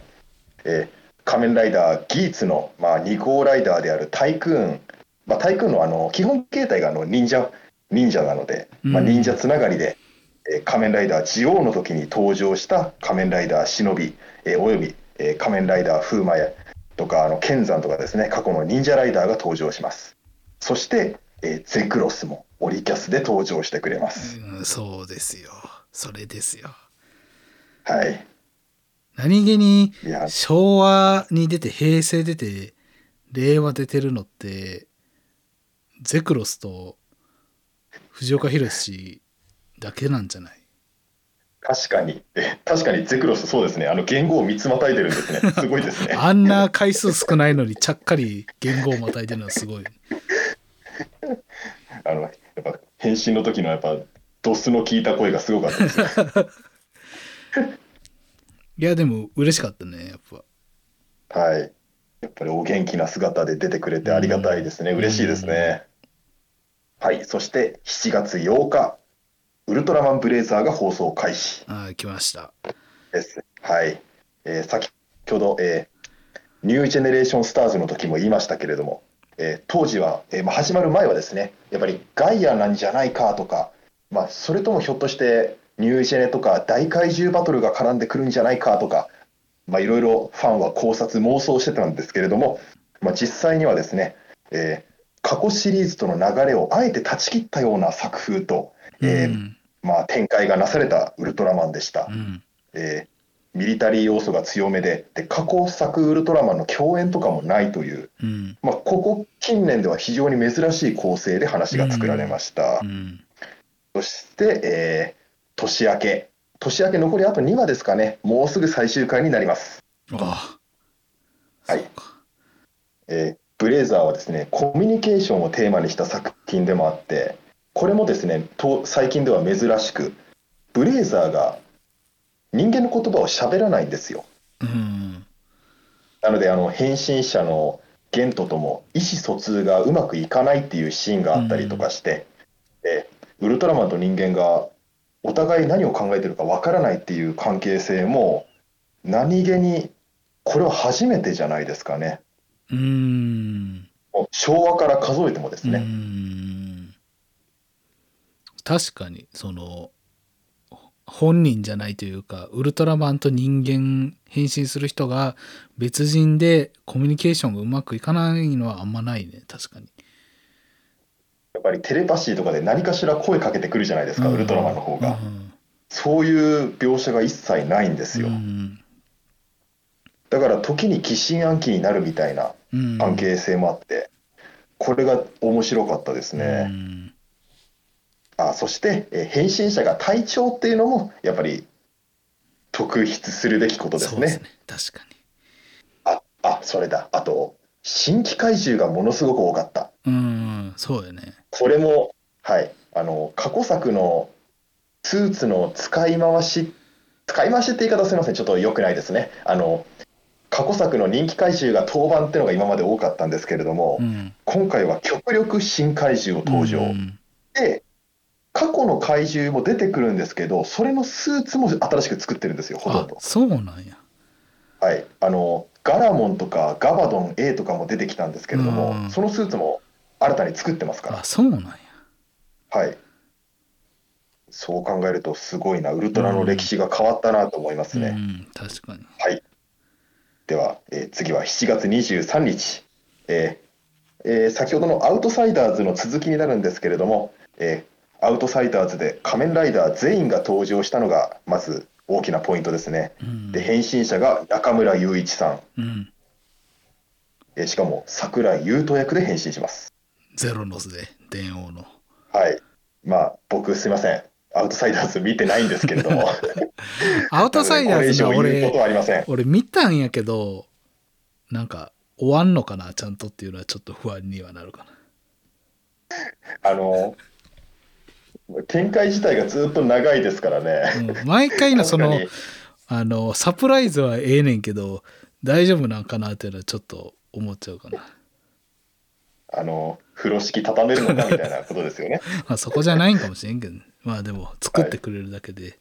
えー仮面ライダーギーツの、まあ、2号ライダーであるタイクーン、まあ、タイクーンのあの基本形態があの忍者忍者なので、まあ、うん忍者つながりで、えー仮面ライダージオウの時に登場した仮面ライダー忍び、えーおよび、えー仮面ライダー風魔やとかあの剣山とかですね過去の忍者ライダーが登場します。そして、えーゼクロスもオリキャスで登場してくれます、うんそうですよ。それですよ。はい。何気に昭和に出て平成出て令和出てるのってゼクロスと藤岡弘だけなんじゃない？確かに、え (laughs) 確かにゼクロス、そうですね、あの言語を3つまたいでるんですね、(laughs) すごいですね。あんな回数少ないのにちゃっかり言語をまたいでるのはすごい。(laughs) あのやっぱ変身の時のやっぱドスの効いた声がすごかったですね。いやでも嬉しかったねやっぱ。はい。やっぱりお元気な姿で出てくれてありがたいですね。うん嬉しいですね。はい。そして7月8日、ウルトラマンブレイザーが放送開始ああ来ました。です。はい。えー先ほど、えーニュージェネレーションスターズの時も言いましたけれども、えー当時は、えーまあ、始まる前はですね、やっぱりガイアなんじゃないかとか、まあ、それともひょっとしてニュージェネとか大怪獣バトルが絡んでくるんじゃないかとか、まあ、いろいろファンは考察妄想してたんですけれども、まあ、実際にはですね、えー過去シリーズとの流れをあえて断ち切ったような作風と、えーうん。まあ、展開がなされたウルトラマンでした。う。ん。えーミリタリー要素が強めでで過去作ウルトラマンの共演とかもないという、うん。まあ、ここ近年では非常に珍しい構成で話が作られました、うん。そして、えー年明け。年明け残りあと2話ですかね。もうすぐ最終回になります、ああ。はい。えーブレイザーはですねコミュニケーションをテーマにした作品でもあってこれもですねと最近では珍しくブレイザーが人間の言葉を喋らないんですよ。うん。なのであの変身者のゲントとも意思疎通がうまくいかないっていうシーンがあったりとかして、でウルトラマンと人間がお互い何を考えてるかわからないっていう関係性も何気にこれは初めてじゃないですかねうん。昭和から数えてもですうね、ん。確かにその本人じゃないというかウルトラマンと人間変身する人が別人でコミュニケーションがうまくいかないのはあんまないね確かに。やっぱりテレパシーとかで何かしら声かけてくるじゃないですか、ウルトラマンの方が、うん。そういう描写が一切ないんですよ、うんだから時に疑心暗鬼になるみたいなうん関係性もあって、これが面白かったですうね。んあそして、えー変身者が隊長っていうのもやっぱり特筆するべきことですね。そうですね確かにああそれだあと新規怪獣がものすごく多かった。うんそうよねこれもはいあの過去作のスーツの使い回し使い回しって言い方すみませんちょっと良くないですね。あの過去作の人気怪獣が登板っていうのが今まで多かったんですけれども、うん。今回は極力新怪獣を登場。うんで過去の怪獣も出てくるんですけどそれのスーツも新しく作ってるんですよほとんど、あそうなんや。はい、あのガラモンとかガバドン A とかも出てきたんですけれども、うん。そのスーツも新たに作ってますかあそうなんや。ら、はい、そう考えるとすごいな、ウルトラの歴史が変わったなと思いますね。うん、確かに。はい。では、えー次は7月23日、えーえー先ほどのアウトサイダーズの続きになるんですけれども、えーアウトサイダーズで仮面ライダー全員が登場したのがまず大きなポイントですね。うんで、変身者が中村雄一さん、うん。えーしかも桜井優斗役で変身します。ゼロノスで、電王の。はい。まあ、僕すいません。アウトサイダーズ見てないんですけれども、(laughs) アウトサイダーズ俺。俺見たんやけど、なんか、終わんのかな、ちゃんとっていうのはちょっと不安にはなるかな。あの、展開自体がずっと長いですからね。うん、毎回のそのあのサプライズはええねんけど大丈夫なんかなっていうのはちょっと思っちゃうかな、あの、風呂敷畳めるのかみたいなことですよね。(laughs) まあ、そこじゃないんかもしれんけど、まあでも作ってくれるだけで、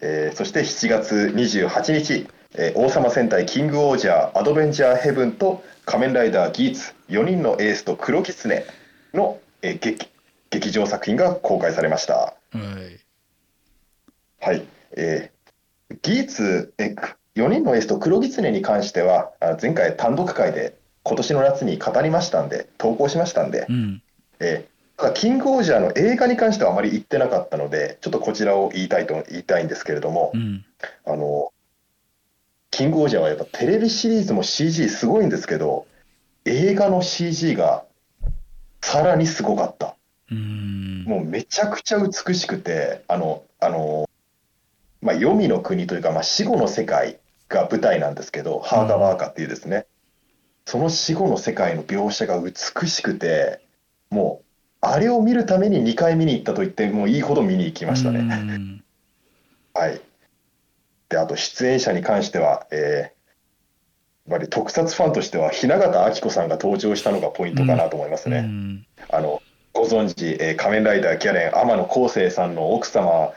えーそして7月28日、えー王様戦隊キングオージャーアドベンチャーヘブンと仮面ライダーギーツ4人のエースと黒狐の、えー劇劇場作品が公開されました。はいはい。えーギーツ、え4人のエースと黒狐に関しては、あ前回単独会で今年の夏に語りましたんで、投稿しましたんでう、んえーただキングオージャーの映画に関してはあまり言ってなかったので、ちょっとこちらを言いたいと言いたいんですけれども、うん。あの、キングオージャーはやっぱテレビシリーズも CG すごいんですけど、映画の CG がさらにすごかった。うん。もうめちゃくちゃ美しくて、あの、あの、まあ、黄泉の国というか、まあ、死後の世界が舞台なんですけど、ハーガワーカっていうですね、その死後の世界の描写が美しくて、もう、あれを見るために2回見に行ったと言ってもいいほど見に行きましたね。うんはい。で、あと出演者に関しては、えーやっぱり特撮ファンとしては、雛形あき子さんが登場したのがポイントかなと思いますね。うんあのご存知、えー仮面ライダーギャレン天野浩生さんの奥様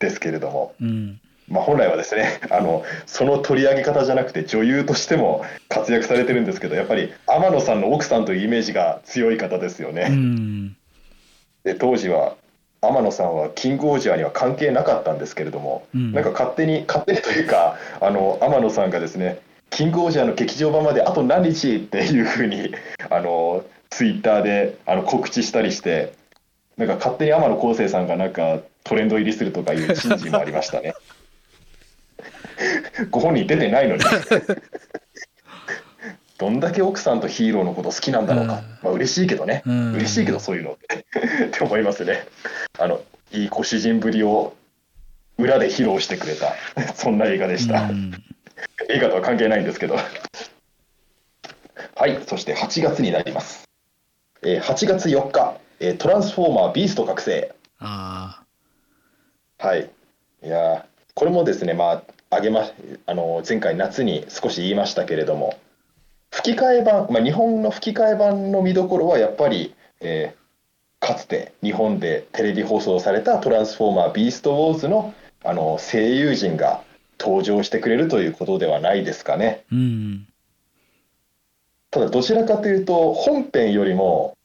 ですけれども、うんまあ、本来はですね (laughs) あのその取り上げ方じゃなくて女優としても活躍されてるんですけどやっぱり天野さんの奥さんというイメージが強い方ですようね。んで当時は天野さんはキングオージャーには関係なかったんですけれども、うん。なんか勝手に勝手にというかあの天野さんがですねキングオージャーの劇場版まであと何日っていうふうにあのツイッターであの告知したりしてなんか勝手に天野浩生さんがなんかトレンド入りするとかいう (laughs) 珍事もありましたね。ご本人出てないのにどんだけ奥さんとヒーローのこと好きなんだろうか、まあ嬉しいけどね、うん。嬉しいけどそういうの。(laughs) って思いますね。あのいいご主人ぶりを裏で披露してくれた。(laughs) そんな映画でした、うん。映画とは関係ないんですけど。はいそして8月になります、えー8月4日、えートランスフォーマービースト覚醒。あはい。いやーこれもですねまああげまあの前回夏に少し言いましたけれども吹き替え版、まあ、日本の吹き替え版の見どころはやっぱり、えーかつて日本でテレビ放送された「トランスフォーマービーストウォーズの」あの声優陣が登場してくれるということではないですかね。ーうんただどちらかというと本編よりも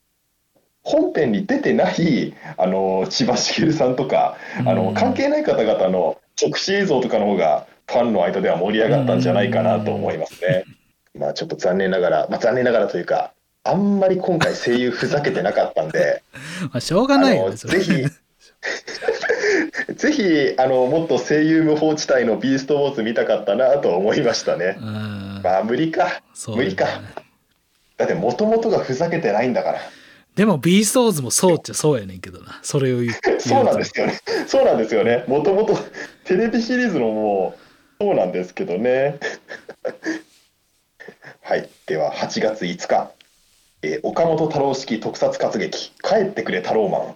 本編に出てないあの千葉茂さんとかあうんの関係ない方々の直視映像とかの方がファンの間では盛り上がったんじゃないかなと思いますね。(laughs) まあちょっと残念ながら、まあ、残念ながらというかあんまり今回声優ふざけてなかったんで (laughs) まあしょうがないよねぜひぜひあのもっと声優無法地帯のビーストウォーズ見たかったなと思いましたね。うんまあ無理か無理かだってもともとがふざけてないんだから。でもビーストーズもそうっちゃそうやねんけどなそれを言うそうなんですよね。そうなんですよね。もともとテレビシリーズのもうそうなんですけどね。はい。では8月5日、えー岡本太郎式特撮活劇「帰ってくれ太郎マン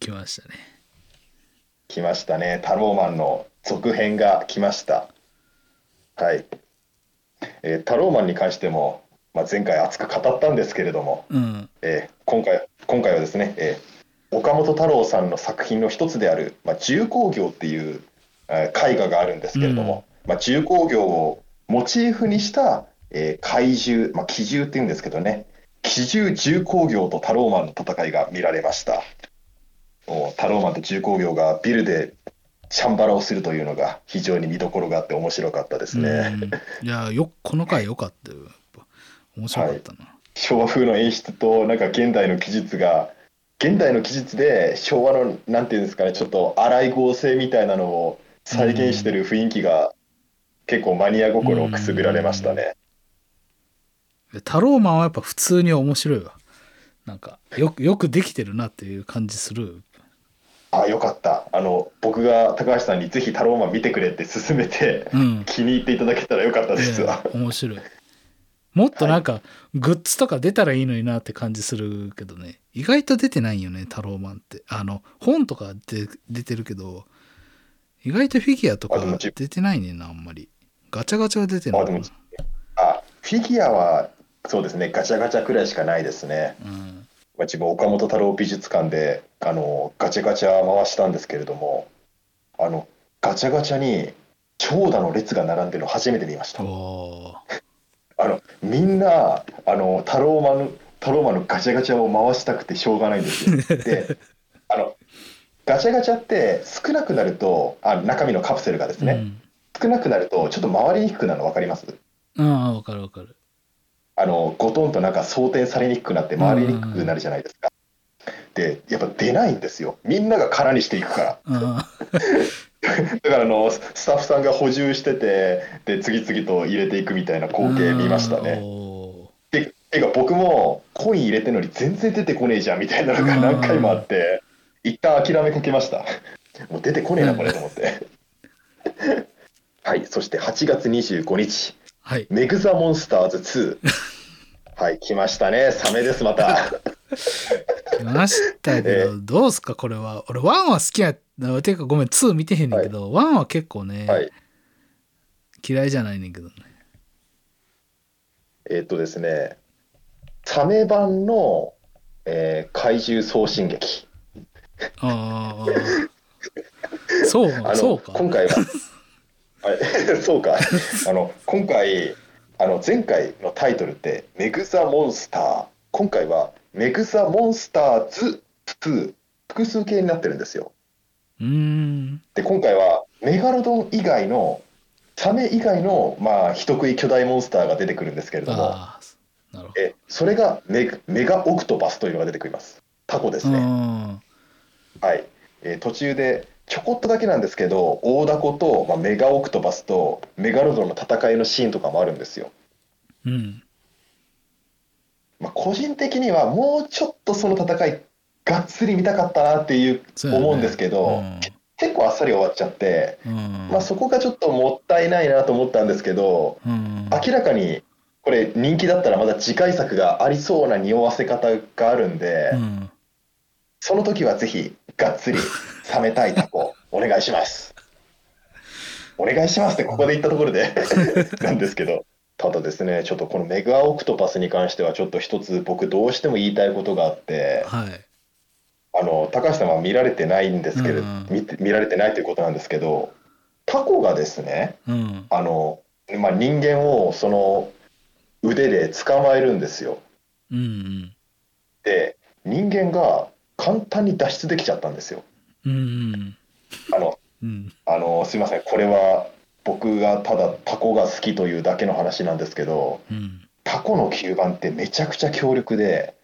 来ましたね」来ましたね。太郎マンの続編が来ました。はい。えー太郎マンに関しても、まあ、前回熱く語ったんですけれども、うんえー今回今回はですね、えー岡本太郎さんの作品の一つである、まあ、重工業っていう、えー絵画があるんですけれども、まあ、重工業をモチーフにした、えー怪獣、まあ、奇獣っていうんですけどね。奇獣重工業と太郎マンの戦いが見られました。もうタローマンと重工業がビルでチャンバラをするというのが非常に見どころがあって面白かったですね。うん。いやよこの回良かったよ。面白かったな、昭和風の演出となんか現代の技術が現代の技術で昭和のなんていうんですかねちょっと荒い合成みたいなのを再現してる雰囲気が結構マニア心をくすぐられましたね。タローマンはやっぱ普通に面白いわ。なんかよくよくできてるなっていう感じする。あよかった。あの僕が高橋さんにぜひタローマン見てくれって勧めてうん。気に入っていただけたらよかったですわ。ええ面白い。もっとなんか、グッズとか出たらいいのになって感じするけどね。意外と出てないよねタローマンって。あの本とかで出てるけど意外とフィギュアとか出てないねんなあんまり。ガチャガチャは出てないあフィギュアはそうですね。ガチャガチャくらいしかないですね。うん。まあ、自分岡本太郎美術館であのガチャガチャ回したんですけれどもあのガチャガチャに長蛇の列が並んでるの初めて見ました。(laughs) あのみんなあのタローマンのタローマンのガチャガチャを回したくてしょうがないんですよ。(laughs) であのガチャガチャって少なくなるとあ中身のカプセルがですね、少なくなるとちょっと回りにくくなるの分かります？うん、ああ分かる分かるあのゴトンとなんか装填されにくくなって回りにくくなるじゃないですか。でやっぱ出ないんですよ。みんなが空にしていくから。あ (laughs) だからあのスタッフさんが補充しててで次々と入れていくみたいな光景見ましたね。おでてか僕もコイン入れてるのに全然出てこねえじゃんみたいなのが何回もあって一旦諦めかけました。もう出てこねえなこれと思って。(laughs) はいそして8月25日。ーはい。メグザモンスターズ2 (laughs) はい来ましたね。サメですまた。来ましたけど、えどうすかこれは。俺1は好きやていうかごめん2見てへんねんけど、1は結構ね、はい。嫌いじゃないねんけどね。えーっとですねサメ版の、えー怪獣送信劇。ああそう (laughs) あのそうか。今回は、はい、(laughs) そうか。あの今回あの前回のタイトルって「メグザモンスター」今回は「メグザモンスターズ2」複数形になってるんですよ。うーん。で今回はメガロドン以外のサメ以外のまあ人食い巨大モンスターが出てくるんですけれども。なるほど。えそれがメグメガオクトパスというのが出てくります。タコですね、うん。はい、えー途中でちょこっとだけなんですけど大ダコと、まあ、メガオクトパスとメガロドンの戦いのシーンとかもあるんですよ、うん。まあ、個人的にはもうちょっとその戦いがっつり見たかったなっていう思うんですけど、結構あっさり終わっちゃって、うんうん。まあ、そこがちょっともったいないなと思ったんですけどうん。明らかにこれ人気だったらまだ次回作がありそうな匂わせ方があるんで、うん。その時はぜひがっつり冷めたいタコお願いします。お願いしますってここで言ったところで (laughs) なんですけどただですねちょっとこのメガオクトパスに関してはちょっと一つ僕どうしても言いたいことがあってはいあの高橋さんは見られてないんですけれど、うん見て見られてないということなんですけどタコがですねうんあの、まあ、人間をその腕で捕まえるんですよ。うんうんで人間が簡単に脱出できちゃったんですよ。あのうん。あのすいません。これは僕がただタコが好きというだけの話なんですけどうん。タコの吸盤ってめちゃくちゃ強力で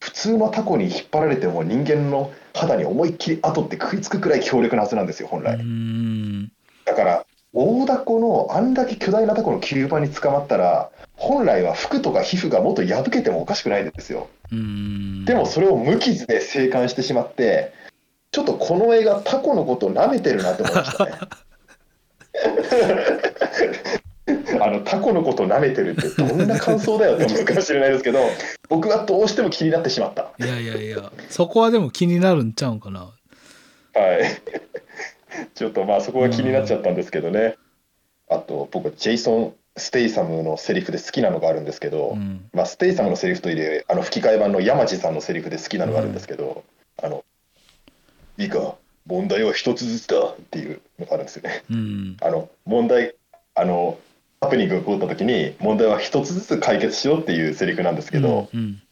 普通のタコに引っ張られても人間の肌に思いっきり後って食いつくくらい強力なはずなんですよ本う来ん。だから大ダコのあんだけ巨大なタコの吸盤に捕まったら本来は服とか皮膚がもっと破けてもおかしくないんですよ。うん。でもそれを無傷で生還してしまってちょっとこの映画タコのことを舐めてるなと思いましたね。(laughs) あのタコのことを舐めてるってどんな感想だよって思うかもしれないですけど僕はどうしても気になってしまった。いやいやいやそこはでも気になるんちゃうんかな。はいちょっとまあそこが気になっちゃったんですけどね。あと僕ジェイソン・ステイサムのセリフで好きなのがあるんですけど、うん。まあ、ステイサムのセリフというよりあの吹き替え版の山路さんのセリフで好きなのがあるんですけど、あのいいか問題は一つずつだっていうのがあるんですよね。うん。あの問題あのハプニングが起こった時に問題は一つずつ解決しようっていうセリフなんですけど、うん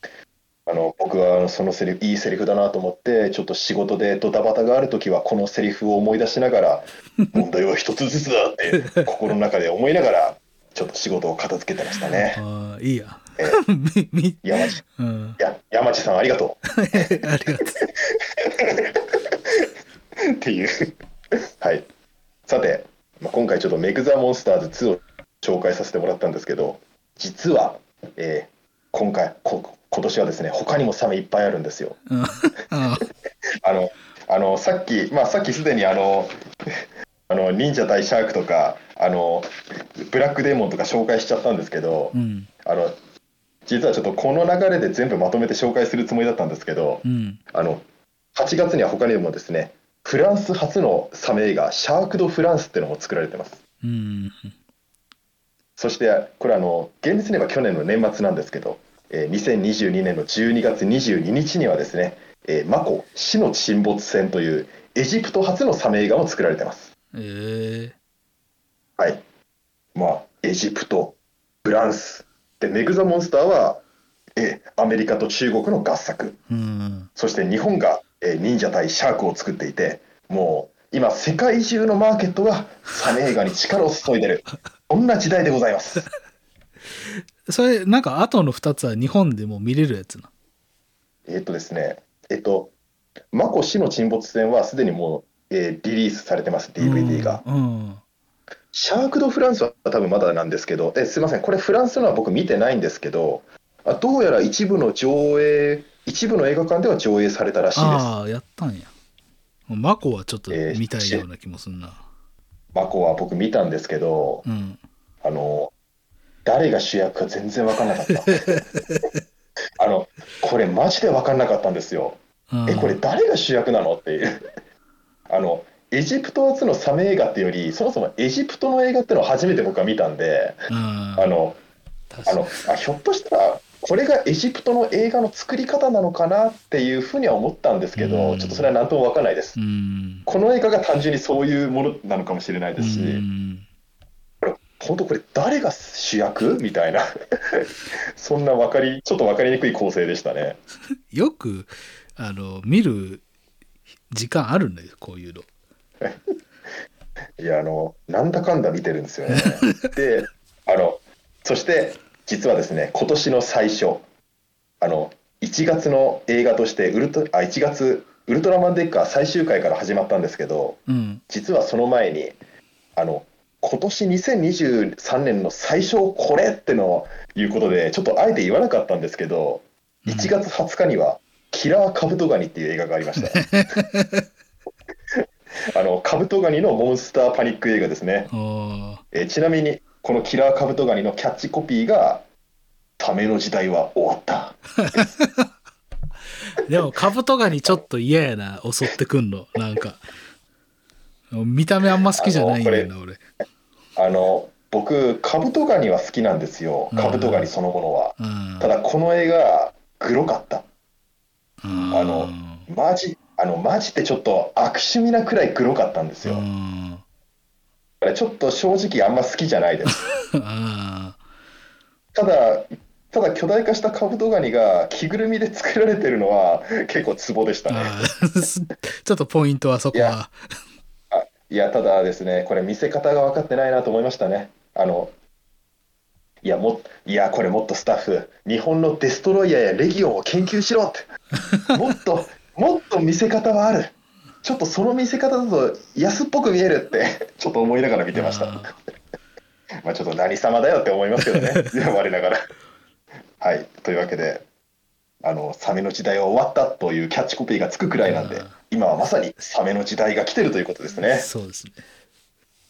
あの僕僕はそのセリフいいセリフだなと思ってちょっと仕事でドタバタがある時はこのセリフを思い出しながら (laughs) 問題は一つずつだって心の中で思いながらちょっと仕事を片付けてましたね。ああいいや。(laughs) 山地。うん。や山地さんありがと (laughs) ありがとう。うっていう。はい。さて、まあ、今回ちょっとメグ・ザ・モンスターズ2を紹介させてもらったんですけど実は、えー今回こ今年はですね他にもサメいっぱいあるんですよ。うん。あ (laughs) あのあのさっき、まあ、さっきすでにあの (laughs) あの忍者対シャークとかあのブラックデーモンとか紹介しちゃったんですけどうん。あの実はちょっとこの流れで全部まとめて紹介するつもりだったんですけどうん。あの8月には他にもですねフランス初のサメ映画「シャーク・ド・フランス」っていうのも作られてます。うん。そしてこれあの厳密に言えば去年の年末なんですけど、えー2022年の12月22日にはですね「えーマコ死の沈没船」というエジプト初のサメ映画も作られてますええはい。まあ、エジプト、フランス。で、メグ・ザ・モンスターは、えーアメリカと中国の合作。うんそして日本が、えー忍者対シャークを作っていて、もう、今、世界中のマーケットがサメ映画に力を注いでる。(laughs) そんな時代でございます。それなんか後の2つは日本でも見れるやつなえーっとですね、えっと、マコ死の沈没船はすでにもう、えーリリースされてます、DVD が。うんシャーク・ド・フランスは多分まだなんですけど、えすみません、これフランスのは僕見てないんですけど、あどうやら一部の上映、一部の映画館では上映されたらしいです。ああやったんや。マコはちょっとえー見たいような気もすんな、マコは僕見たんですけど、うん。あの、誰が主役か全然分かんなかった。(laughs) あの、これマジで分かんなかったんですよ。うん。え、これ誰が主役なの？っていう。あの、エジプト初のサメ映画っていうより、そもそもエジプトの映画っていうのを初めて僕は見たんで、うん。あの、あのあひょっとしたらこれがエジプトの映画の作り方なのかなっていうふうには思ったんですけど、うん。ちょっとそれは何とも分からないです、うん。この映画が単純にそういうものなのかもしれないですし、うん本当これ誰が主役？みたいな。(laughs) そんな分かりちょっと分かりにくい構成でしたね。(laughs) よくあの見る時間あるんだよこういうの。(laughs) いやあのなんだかんだ見てるんですよね。であのそして実はですね今年の最初あの1月の映画としてウルトあ1月ウルトラマンデッカー最終回から始まったんですけどうん。実はその前にあの今年2023年の最初これってのいうことでちょっとあえて言わなかったんですけどうん。1月20日には「キラーカブトガニ」っていう映画がありました。(laughs) あのカブトガニのモンスターパニック映画ですね、あえーちなみにこのキラーカブトガニのキャッチコピーが「ための時代は終わった。ー (laughs) でもカブトガニちょっと嫌やな襲ってくんの。なんか。見た目あんま好きじゃないんだよな俺」あの僕カブトガニは好きなんですよ。カブトガニそのものは、うん。ただこの映画グロかった。うん。あのマジあのマジでちょっと悪趣味なくらいグロかったんですよ、ちょっと正直あんま好きじゃないです。あただただ巨大化したカブトガニが着ぐるみで作られてるのは結構ツボでしたね。あ (laughs) ちょっとポイントはそこは。あいやただですねこれ見せ方が分かってないなと思いましたね。あのいやもいやこれもっとスタッフ日本のデストロイヤーやレギオンを研究しろって。(laughs) もっともっと見せ方はある。ちょっとその見せ方だと安っぽく見えるって (laughs) ちょっと思いながら見てました。あ (laughs) まあちょっと何様だよって思いますけどね。我ながら。はい。というわけであのサメの時代は終わったというキャッチコピーがつくくらいなんで今はまさにサメの時代が来てるということですね。そうですね。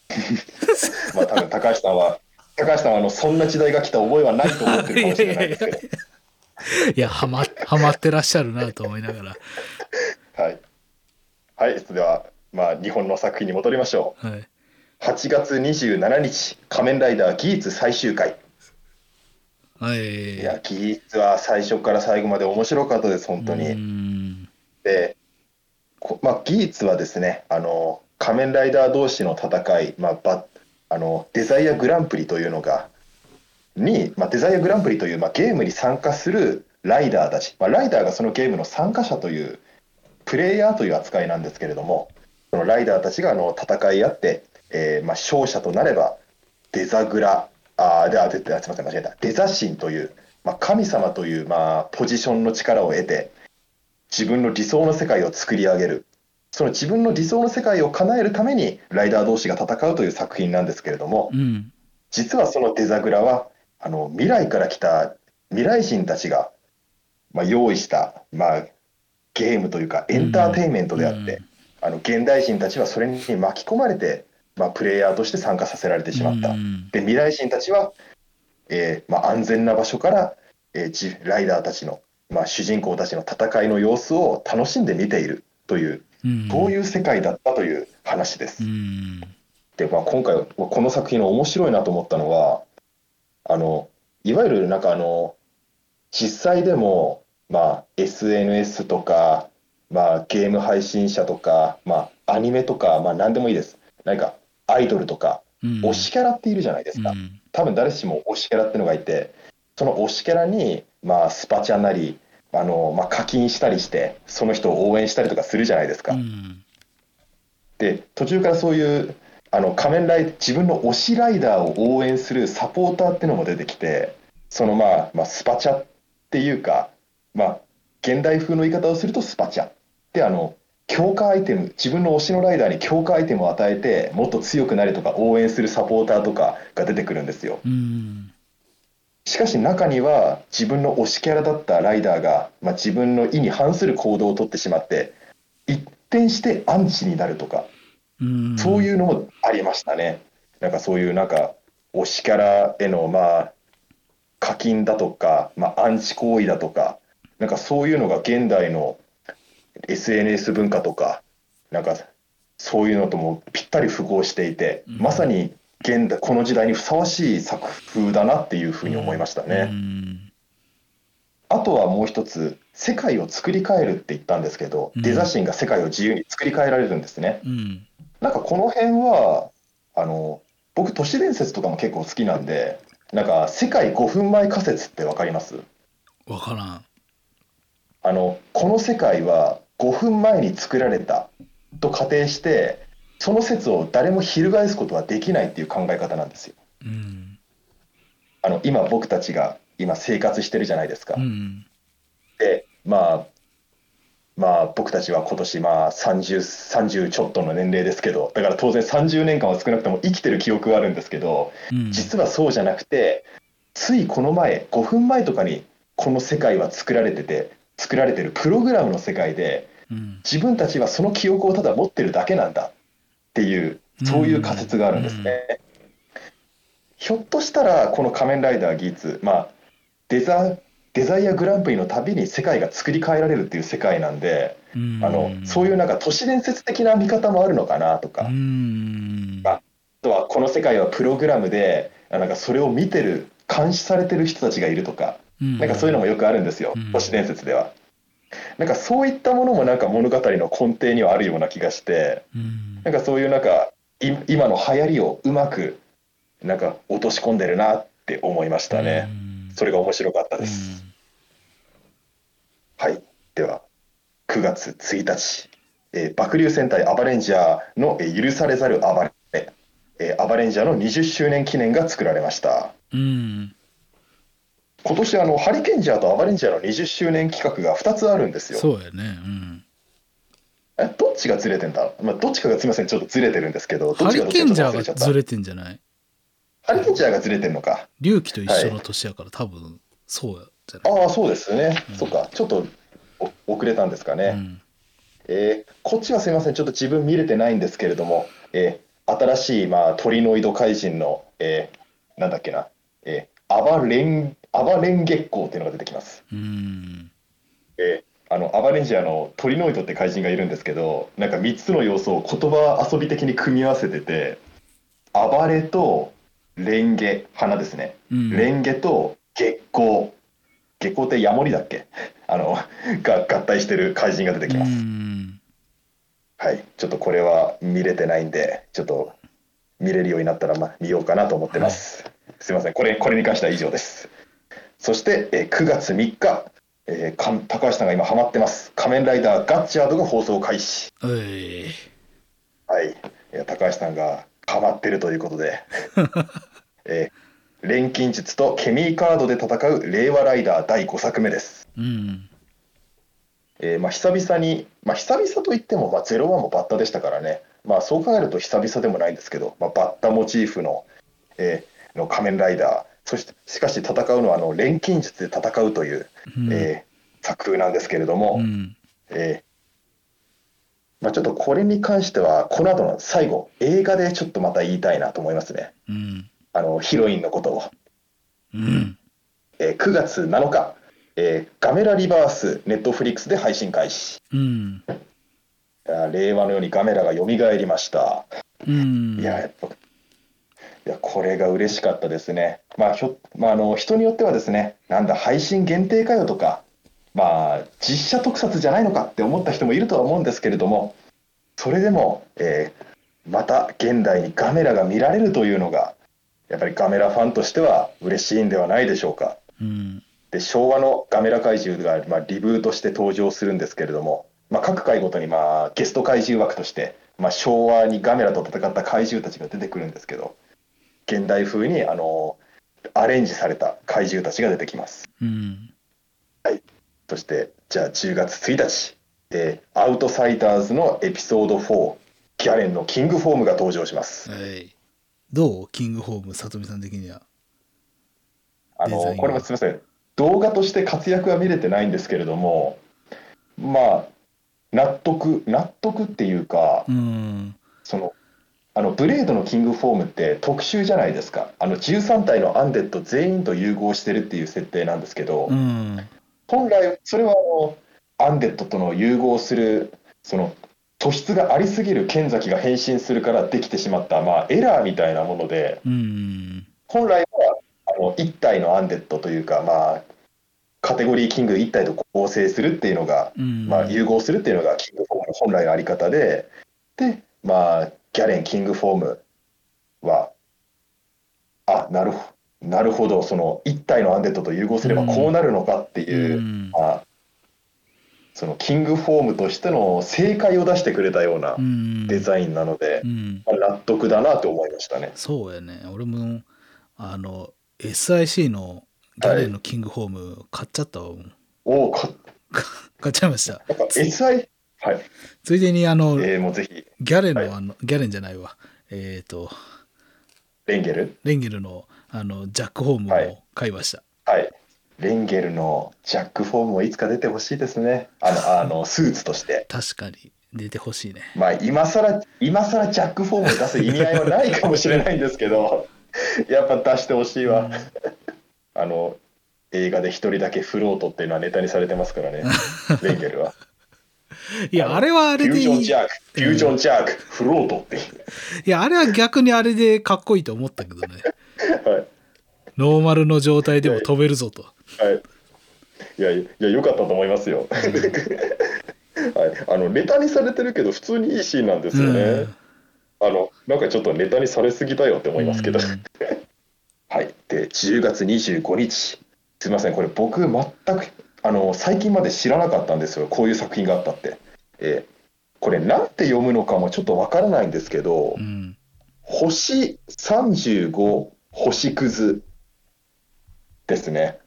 (laughs) まあ多分高橋さんは高橋さんはあのそんな時代が来た覚えはないと思ってるかもしれないですけど。(laughs) いやはまはまってらっしゃるなと思いながら。はい、はい、それではまあ日本の作品に戻りましょはい。う8月27日「仮面ライダーギーツ」最終回はい。いやギーツは最初から最後まで面白かったです本当に、うん。で、こまあ、ギーツはですねあの仮面ライダー同士の戦い、まあ、バあのデザイアグランプリというのがに、まあ、デザイアグランプリという、まあ、ゲームに参加するライダーたち、まあ、ライダーがそのゲームの参加者というプレイヤーという扱いなんですけれどもそのライダーたちがあの戦い合って、えーまあ、勝者となればデザグラあーであですみません間違えた。デザ神という、まあ、神様という、まあ、ポジションの力を得て自分の理想の世界を作り上げる。その自分の理想の世界を叶えるためにライダー同士が戦うという作品なんですけれどもうん。実はそのデザグラはあの未来から来た未来人たちが、まあ、用意した、まあ、ゲームというかエンターテインメントであって、あの現代人たちはそれに巻き込まれて、まあ、プレイヤーとして参加させられてしまった。うんで未来人たちは、えーまあ、安全な場所から、えーじライダーたちの、まあ、主人公たちの戦いの様子を楽しんで見ているといううんそういう世界だったという話です。うんで、まあ、今回この作品の面白いなと思ったのはあのいわゆるなんかあの実際でも、まあ、SNS とか、まあ、ゲーム配信者とか、まあ、アニメとか、まあ、何でもいいですなんかアイドルとかうん。推しキャラっているじゃないですか、うん。多分誰しも推しキャラってのがいてその推しキャラに、まあ、スパチャなりあの、まあ、課金したりしてその人を応援したりとかするじゃないですか。うん。で途中からそういうあの仮面ライ自分の推しライダーを応援するサポーターっていうのも出てきてそのまあ、まあ、スパチャっていうかまあ現代風の言い方をするとスパチャであの強化アイテム自分の推しのライダーに強化アイテムを与えてもっと強くなれとか応援するサポーターとかが出てくるんですよ。うん。しかし中には自分の推しキャラだったライダーが、まあ、自分の意に反する行動をとってしまって一転してアンチになるとかうん。そういうのもありましたね。なんかそういうなんか推しキャラへのまあ課金だとか、まあ、アンチ行為だとかなんかそういうのが現代の SNS 文化とかなんかそういうのともぴったり符合していて、うん。まさに現代この時代にふさわしい作風だなっていうふうに思いましたね。うん。あとはもう一つ世界を作り変えるって言ったんですけど、うん。デザ神が世界を自由に作り変えられるんですね。うん。なんかこの辺はあの僕都市伝説とかも結構好きなんでなんか世界5分前仮説ってわかります？わからん。あのこの世界は5分前に作られたと仮定してその説を誰も翻すことはできないっていう考え方なんですよ。うん。あの今僕たちが今生活してるじゃないですか、うんでまあまあ僕たちは今年まあ 30, 30ちょっとの年齢ですけどだから当然30年間は少なくとも生きてる記憶はあるんですけどうん。実はそうじゃなくてついこの前5分前とかにこの世界は作られてて作られてるプログラムの世界でうん。自分たちはその記憶をただ持ってるだけなんだっていうそういう仮説があるんですね。ひょっとしたらこの「仮面ライダーギーツ」まあデザデザイアグランプリのたびに世界が作り変えられるっていう世界なんで、うん。あのそういうなんか都市伝説的な見方もあるのかなとか、あとはこの世界はプログラムでなんかそれを見てる監視されてる人たちがいるとか、なんかそういうのもよくあるんですよ、うん。都市伝説では。なんかそういったものもなんか物語の根底にはあるような気がして。うん。なんかそういうなんかい今の流行りをうまくなんか落とし込んでるなって思いましたね。それが面白かったです。はい、では9月1日、えー、爆竜戦隊アバレンジャーの、えー許されざる暴れ、えーアバレンジャーの20周年記念が作られました。うんうん今年あのハリケンジャーとアバレンジャーの20周年企画が2つあるんですよ。そうやね。うん。えどっちがずれてんだ、まあ、どっちかがすみません。ちょっとずれてるんですけどどっハリちがどっちかケンジャーがずれてんじゃない？ハリケンジャーがずれてんのか。龍騎と一緒の年やから多分そうやじゃない？ああそうですね、うん。そっか。ちょっとお遅れたんですかね、うん。えーこっちはすみません。ちょっと自分見れてないんですけれども、えー新しい、まあ、トリノイド怪人の、えーなんだっけな、えーアバレンアバレン月光っていうのが出てきます、うん。えーあのアバレンジャーのトリノイドって怪人がいるんですけどなんか3つの要素を言葉遊び的に組み合わせてて暴れとレンゲ花ですね。うん。レンゲと月光。月光ってヤモリだっけ？(laughs) あのが合体してる怪人が出てきます、うん。はい。ちょっとこれは見れてないんでちょっと見れるようになったらまあ見ようかなと思ってます、すいません。これこれに関しては以上ですそしてえー9月3日えーか高橋さんが今ハマってます「仮面ライダーガッチャード」が放送開始。はい、いや高橋さんがハマってるということで、(laughs) えー錬金術とケミーカードで戦う令和ライダー第5作目です。うん。えーまあ、久々に、まあ、久々といっても、まあ、01もバッタでしたからね、まあ、そう考えると久々でもないんですけど、まあ、バッタモチーフの,、えーの仮面ライダーそしてしかし戦うのはあの錬金術で戦うという、うん。えー作風なんですけれども、うん。えーまあ、ちょっとこれに関してはこの後の最後映画でちょっとまた言いたいなと思いますね。うん。あのヒロインのことを、うん。えー9月7日、えーガメラリバースネットフリックスで配信開始。うん。令和のようにガメラが蘇りました。うん。いややっぱいやこれが嬉しかったですね。まあひょ、まあ、あの人によってはですねなんだ配信限定かよとかまあ実写特撮じゃないのかって思った人もいるとは思うんですけれどもそれでも、えーまた現代にガメラが見られるというのがやっぱりガメラファンとしては嬉しいんではないでしょうか。うん。で昭和のガメラ怪獣が、まあ、リブートして登場するんですけれども、まあ、各回ごとに、まあ、ゲスト怪獣枠として、まあ、昭和にガメラと戦った怪獣たちが出てくるんですけど現代風にあのアレンジされた怪獣たちが出てきます。うん。そしてじゃあ10月1日、えーアウトサイダーズのエピソード4ギャレンのキングフォームが登場します。はい。どう？キングホームさとみさん的には。あのこれもすみません。動画として活躍は見れてないんですけれどもまあ納得納得っていうかうん。そのあのブレードのキングフォームって特殊じゃないですか。あの13体のアンデッド全員と融合してるっていう設定なんですけど、うん。本来それはあのアンデッドとの融合するその突出がありすぎる剣崎が変身するからできてしまった、まあ、エラーみたいなものでうん。本来はあの1体のアンデッドというか、まあ、カテゴリーキング1体と構成するっていうのが、うん。まあ、融合するっていうのがキングフォームの本来のあり方でで、まあ、ギャレンキングフォームはあなるほなるほどその1体のアンデッドと融合すればこうなるのかっていう。うん。まあ、そのキングフォームとしての正解を出してくれたようなうん。デザインなのでう、ん。まあ納得だなと思いましたね。そうやね。俺もあの SIC のギャレンのキングホーム買っちゃったわ、おお、か (laughs) 買っちゃいました。SI、はい、ついでにあの、えー、もうぜひ、ギャレンの、はい。あのギャレンじゃないわ。えっ、とレンゲル、レンゲルのあのジャックホームはい。を買いました、はい、レンゲルのジャックフォームもいつか出てほしいですね。あの、(laughs) あのスーツとして。確かに出てほしいね。まあ、今更今更ジャックフォームを出す意味合いはないかもしれないんですけど、(laughs) やっぱ出してほしいわ。(laughs) あの、映画で一人だけフロートっていうのはネタにされてますからね、レンゲルは。いやあれはあれフューでいいジョンジャーク、フュージョンジャーク、フロートって。いやあれは逆にあれでかっこいいと思ったけどね (laughs) はい。ノーマルの状態でも飛べるぞとはい。いや、いや、良かったと思いますよ。はい、あのネタにされてるけど、普通にいいシーンなんですよね。うんあの、なんかちょっとネタにされすぎだよって思いますけど。うんはい。で、10月25日。すみません、これ僕全く、あの、最近まで知らなかったんですよ。こういう作品があったって。えーこれ、なんて読むのかもちょっとわからないんですけど、うん星35星屑ですね。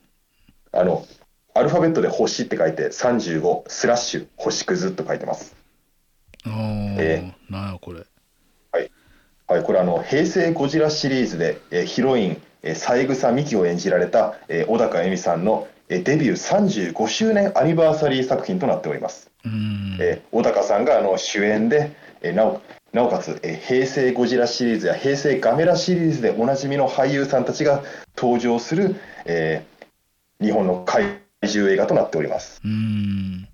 あの、アルファベットで星って書いて35スラッシュ星屑と書いてます。おーえなんやこれはい、これあの平成ゴジラシリーズで、えーヒロイン、えー三枝美紀を演じられた、えー小高恵美さんの、えーデビュー35周年アニバーサリー作品となっております。うん。えー小高さんがあの主演で、えーなおなおかつ、えー平成ゴジラシリーズや平成ガメラシリーズでおなじみの俳優さんたちが登場する、えー日本の怪獣映画となっております。うん。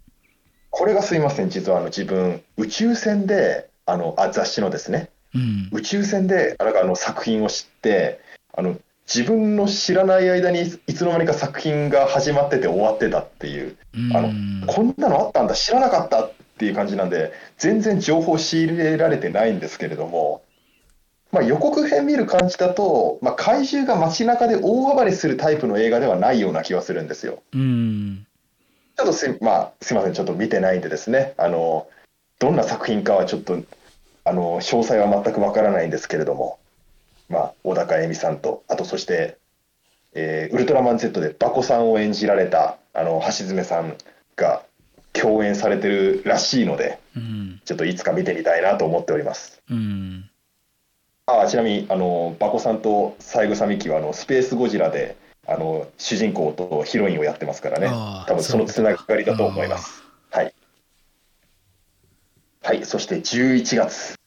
これがすいません、実はあの自分、宇宙船であのあ雑誌のですね、うん。宇宙船であの作品を知ってあの自分の知らない間にいつの間にか作品が始まってて終わってたっていう。あのうんこんなのあったんだ知らなかったっていう感じなんで全然情報仕入れられてないんですけれども、まあ、予告編見る感じだと、まあ、怪獣が街中で大暴れするタイプの映画ではないような気はするんですよ。うん。ちょっとす,、まあ、すいません、ちょっと見てないんでですね、あのどんな作品かはちょっとあの詳細は全くわからないんですけれども、まあ、小高恵美さんと、あとそして、えーウルトラマン Z でバコさんを演じられたあの橋爪さんが共演されてるらしいので、うん。ちょっといつか見てみたいなと思っております。うん。あちなみにあのバコさんと三枝美樹はあのスペースゴジラであの主人公とヒロインをやってますからね。多分そのつながりだと思います。はい、はい、そして11月、えー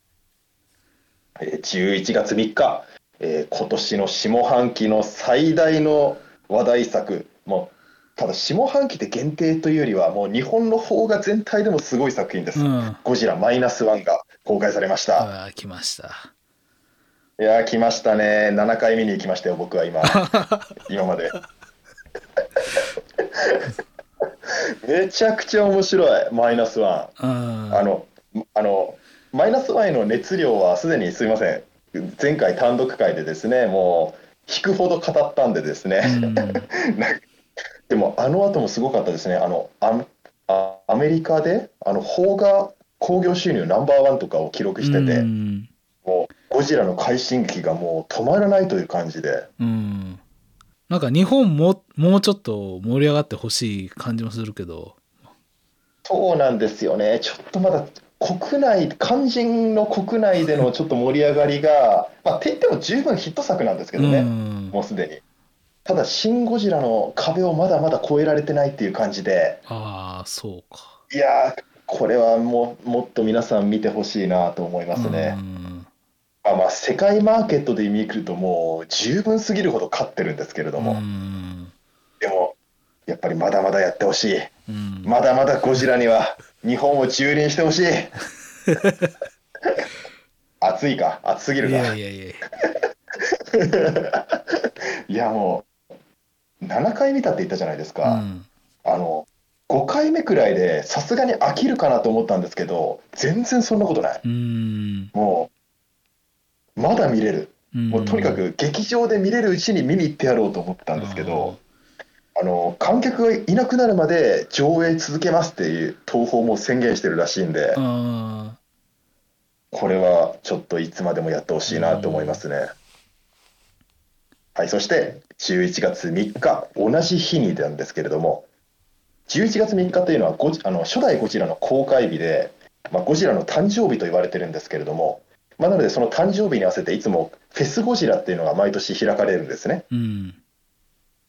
11月3日、えー今年の下半期の最大の話題作もうただ下半期で限定というよりはもう日本の方が全体でもすごい作品です、うん。ゴジラマイナスワンが公開されました、来ました。いやー来ましたね。7回見に行きましたよ僕は今。(laughs) 今まで。めちゃくちゃ面白いマイナスワうん。ンあのあのマイナスワンへの熱量はすでにすいません。前回単独会でですねもう引くほど語ったんでですね、(laughs) でもあの後もすごかったですね。あのアあアメリカであの邦画興行収入ナンバーワンとかを記録してて、うん。もうゴジラの快進撃がもう止まらないという感じで。うん。なんか日本ももうちょっと盛り上がってほしい感じもするけど。そうなんですよね。ちょっとまだ国内肝心の国内でのちょっと盛り上がりがまあって言っても十分ヒット作なんですけどね、うん。もうすでに。ただ「シン・ゴジラ」の壁をまだまだ越えられてないっていう感じで。ああそうか。いやーこれはもうもっと皆さん見てほしいなと思いますね、うん。まあまあ世界マーケットで見るともう十分すぎるほど勝ってるんですけれどもやっぱりまだまだやってほしい。うん。まだまだゴジラには日本を蹂躙してほしい。(laughs) 暑いか？暑すぎるいかやいやいや。(laughs) いやもう7回見たって言ったじゃないですうか、ん。あの5回目くらいでさすがに飽きるかなと思ったんですけど全然そんなことない。うん。もうまだ見れる。うん。もうとにかく劇場で見れるうちに見に行ってやろうと思ったんですけど、あの観客がいなくなるまで上映続けますっていう東宝も宣言してるらしいんで、あこれはちょっといつまでもやってほしいなと思いますね。はい、そして11月3日、同じ日になんですけれども、11月3日というのはゴジあの初代ゴジラの公開日で、まあ、ゴジラの誕生日と言われてるんですけれども、まあ、なのでその誕生日に合わせていつもフェスゴジラっていうのが毎年開かれるんですね。うん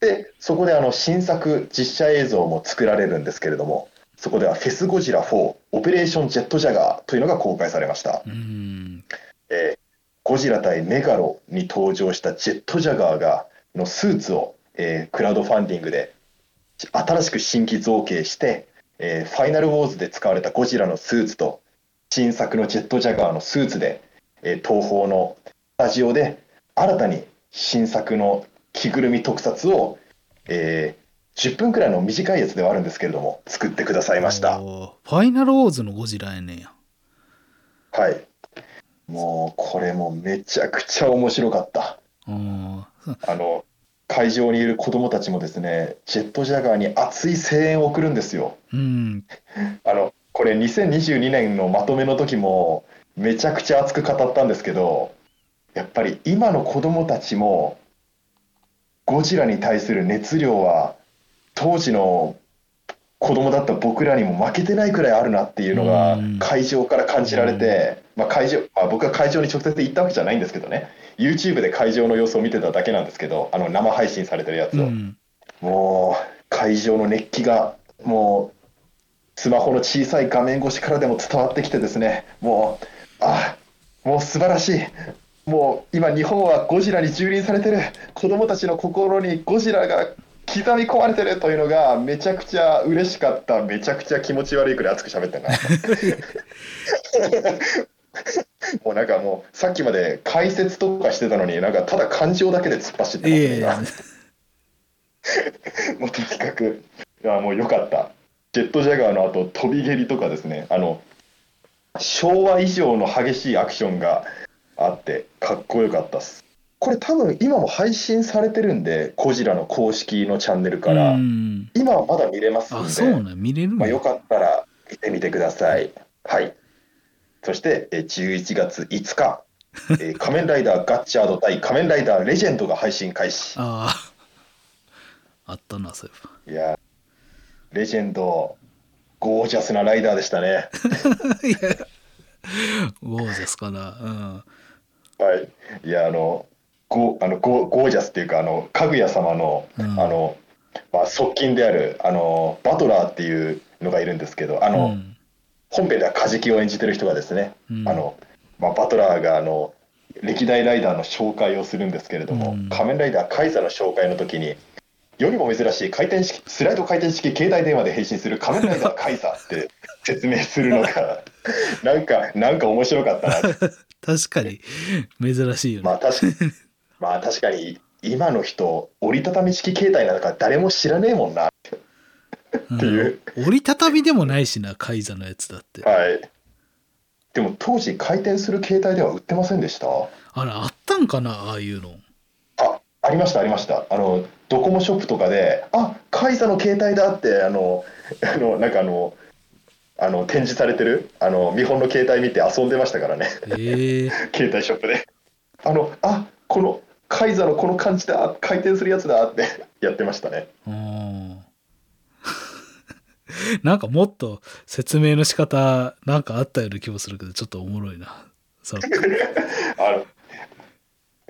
で、そこであの新作実写映像も作られるんですけれども、そこではフェスゴジラ4オペレーションジェットジャガーというのが公開されました。うんえーゴジラ対メガロに登場したジェットジャガーがのスーツを、えークラウドファンディングで新しく新規造形して、えーファイナルウォーズで使われたゴジラのスーツと新作のジェットジャガーのスーツで、えー東宝のスタジオで新たに新作の着ぐるみ特撮を、えー10分くらいの短いやつではあるんですけれども作ってくださいました。ファイナルウォーズのゴジラやねんやはいもうこれもめちゃくちゃ面白かった。うんあの会場にいる子供たちもですね、ジェットジャガーに熱い声援を送るんですよ。うんあのこれ2022年のまとめの時もめちゃくちゃ熱く語ったんですけど、やっぱり今の子供たちもゴジラに対する熱量は当時の子供だった僕らにも負けてないくらいあるなっていうのがうん。会場から感じられて、まあ会場まあ、僕は会場に直接行ったわけじゃないんですけどね。YouTube で会場の様子を見てただけなんですけどあの生配信されてるやつを、うん。もう会場の熱気がもうスマホの小さい画面越しからでも伝わってきてですね。もうあもう素晴らしいもう今日本はゴジラに蹂躙されてる。子供たちの心にゴジラが刻み込まれてるというのがめちゃくちゃ嬉しかった。めちゃくちゃ気持ち悪いくらい熱く喋ってんな。(laughs) もうなんかもうさっきまで解説とかしてたのになんかただ感情だけで突っ走っていますね今やいや (laughs) もうとにかく、いやもう良かった。ジェットジャガーの後、飛び蹴りとかですね、あの、昭和以上の激しいアクションがあって、かっこよかったっす。これ多分今も配信されてるんで、ゴジラの公式のチャンネルから、うん今はまだ見れますんあで、そうね見れるんまあ、やよかったら見てみてください。はい。そして、えー11月5日、えー (laughs) 仮面ライダーガッチャード対仮面ライダーレジェンドが配信開始。あああったなそういいや、レジェンド、ゴージャスなライダーでしたね。え (laughs) ばいやゴージャスかなうんはい。いや、あの、ゴあのゴゴージャスっていうか、あの、かぐや様の、うん。あの、まあ、側近である、あの、バトラーっていうのがいるんですけど、あの、うん。本編ではカジキを演じてる人がですね、うん。あの、まあ、バトラーがあの歴代ライダーの紹介をするんですけれども、うん。仮面ライダーカイザの紹介の時に世にも珍しい回転式スライド回転式携帯電話で変身する仮面ライダーカイザって説明するのが (laughs) (laughs) なんかなんか面白かったな。(laughs) 確かに。珍しいよね、まあ確かに。(laughs) まあ確かに今の人折りたたみ式携帯なんか誰も知らねえもんな。ってうんいう。折りたたみでもないしなカイザのやつだって。はい。でも当時回転する携帯電話売ってませんでした？あれあったんかなああいうの。あ、ありました、ありました。あの、ドコモショップとかで、あ、カイザの携帯だって、あの、あの、なんかあの、あの、展示されてる、あの、見本の携帯見て遊んでましたからね、ええ。(laughs) 携帯ショップで。あの、あ、この、カイザのこの感じだ、回転するやつだって (laughs) やってましたね。うん。(laughs) なんかもっと説明の仕方なんかあったような気もするけどちょっとおもろいな。さあの、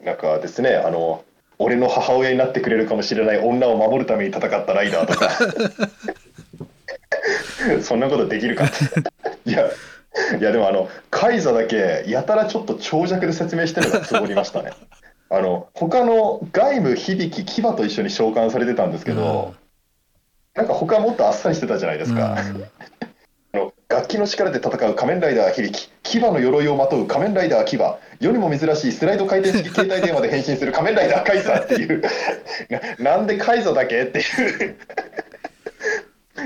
なんかですね、あの、俺の母親になってくれるかもしれない女を守るために戦ったライダーとか、(laughs) そんなことできるか？って。いや、いやでもあの、カイザだけやたらちょっと長尺で説明してるのがつぼりましたね。(laughs) あの、他の外務、響、牙と一緒に召喚されてたんですけど、なんか他もっとあっさりしてたじゃないですか。(laughs) あの楽器の力で戦う仮面ライダー響牙の鎧をまとう仮面ライダー牙世にも珍しいスライド回転式携帯電話で変身する仮面ライダーカイザーっていうななんでカイザーだけっていう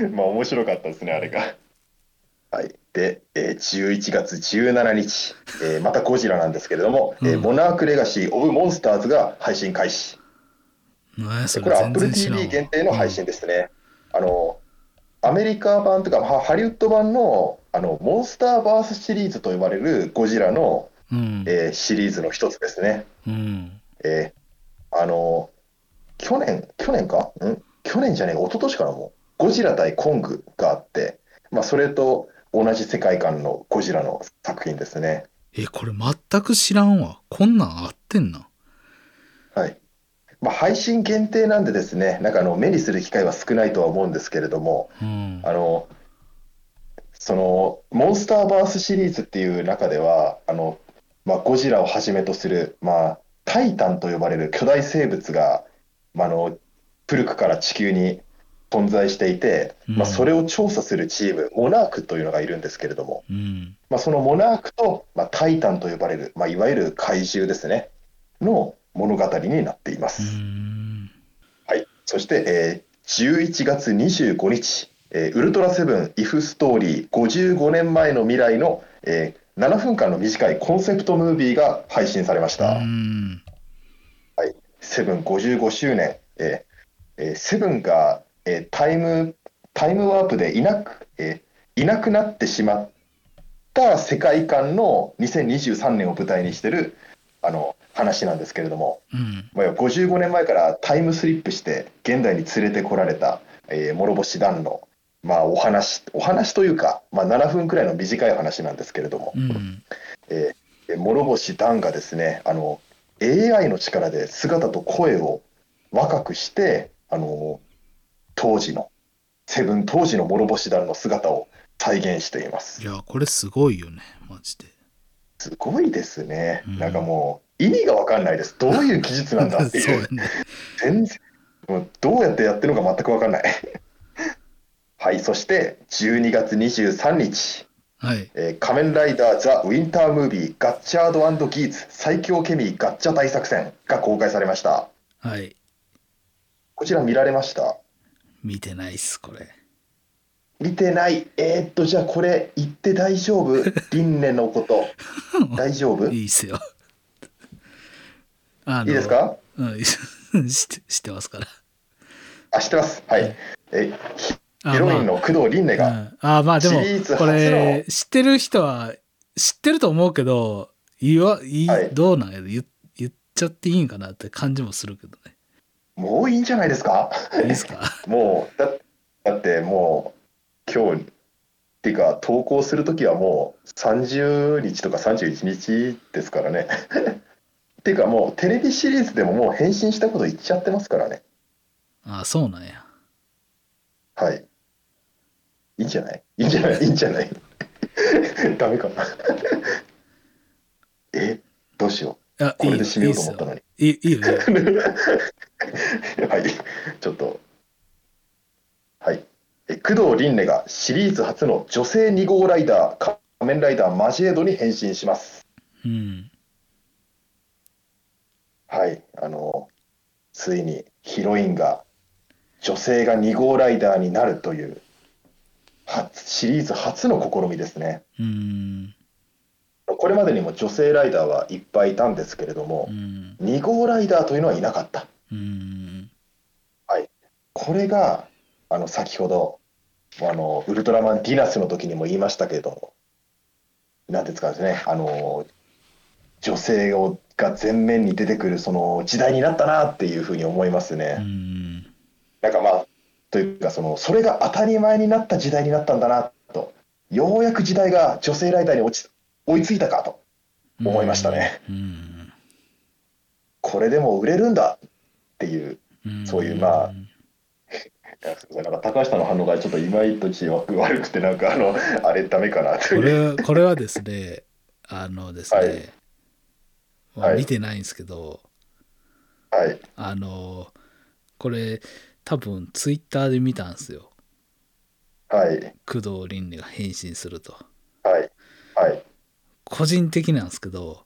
(laughs) まあ面白かったですねあれが。はい、で、えー11月17日、えーまたゴジラなんですけれども、えーうんモナークレガシー・オブ・モンスターズが配信開始。これ Apple TV 限定の配信ですね。あのアメリカ版というかはハリウッド版のあのモンスターバースシリーズと呼ばれるゴジラの、うん。えーシリーズの一つですね。うん。えーあの去年去年か？ん？去年じゃねえ一昨年からもゴジラ対コングがあって、まあ、それと同じ世界観のゴジラの作品ですね。えこれ全く知らんわ。こんなんあってんな。はい。まあ、配信限定なんでですねなんかあの目にする機会は少ないとは思うんですけれども、うん。あのそのモンスターバースシリーズっていう中ではあの、まあ、ゴジラをはじめとする、まあ、タイタンと呼ばれる巨大生物が、まあ、あの古くから地球に存在していて、うん。まあ、それを調査するチームモナークというのがいるんですけれども、うん。まあ、そのモナークと、まあ、タイタンと呼ばれる、まあ、いわゆる怪獣ですね。の物語になっていまうす。ん。はい、そして、えー11月25日、えーウルトラセブン・イフ・ストーリー55年前の未来の、えー7分間の短いコンセプトムービーが配信されましうた。んセブン55周年、えーえーセブンが、えータイムタイムワープでいなく、えーいなくなってしまった世界観の2023年を舞台にしてるあの話なんですけれども、うん。まあ、55年前からタイムスリップして現代に連れてこられた、えー諸星団の、まあ、お話お話というか、まあ、7分くらいの短い話なんですけれども、うん。えー諸星団がですねあの AI の力で姿と声を若くしてあの当時のセブン当時の諸星団の姿を再現しています。い。やこれすごいよねマジで。すごいですね、うん。なんかもう意味が分かんないです。どういう技術なんだっていう。(laughs) ね。全然もうどうやってやってるのか全く分かんない。(laughs) はいそして12月23日、はい。えー仮面ライダーザ・ウィンタームービーガッチャードギーツ最強ケミーガッチャ大作戦が公開されました。はい。こちら見られました？見てないっすこれ。見てない。えー、っとじゃあこれ言って大丈夫？(laughs) 輪廻のこと。(laughs) 大丈夫？いいっすよ。あのいいですか？うん、(laughs) 知って知ってますから。あ、知ってます。はい。え、あヒロインの工藤凛音が、うん、あまあでもこれ知ってる人は知ってると思うけど言わいい、はい。どうなんやろ？言言っちゃっていいんかなって感じもするけどねもういいんじゃないですか？いいですか？(laughs) もう、だだってもう、今日、っていうか、投稿するときはもう30日とか31日ですからね。(laughs) っていうか、もうテレビシリーズでももう返信したこと言っちゃってますからね。あそうなんや。はい。いいんじゃない？いいんじゃない？いいんじゃない？(laughs) ダメかな。えどうしよあう。これで締めようと思ったのに。いいいい (laughs) はい。ちょっと。はい。え工藤凛音がシリーズ初の女性2号ライダー、仮面ライダーマジエードに変身します。うんはい。あの、ついにヒロインが女性が2号ライダーになるという、初シリーズ初の試みですね。うんこれまでにも女性ライダーはいっぱいいたんですけれどもう、ん。2号ライダーというのはいなかった。うん。これが、あの、先ほど、あの、ウルトラマンディナスの時にも言いましたけれども、なんていうんですかね、あの、女性をが前面に出てくるその時代になったなっていうふうに思いますうね。ん。なんかまあ、というか、その、それが当たり前になった時代になったんだなと、ようやく時代が女性ライダーに落ち追いついたかと、思いましたねうんこれでも売れるんだっていう、うんそういうまあ (laughs) なんか高橋さんの反応がちょっといまいち悪くて、なんかあの、(laughs) あれダメかないう。れこれはですねあのですね、はい見てないんですけど、はい。あのこれ多分ツイッターで見たんですよはい。工藤凛音が変身するとはい。はい。個人的なんですけど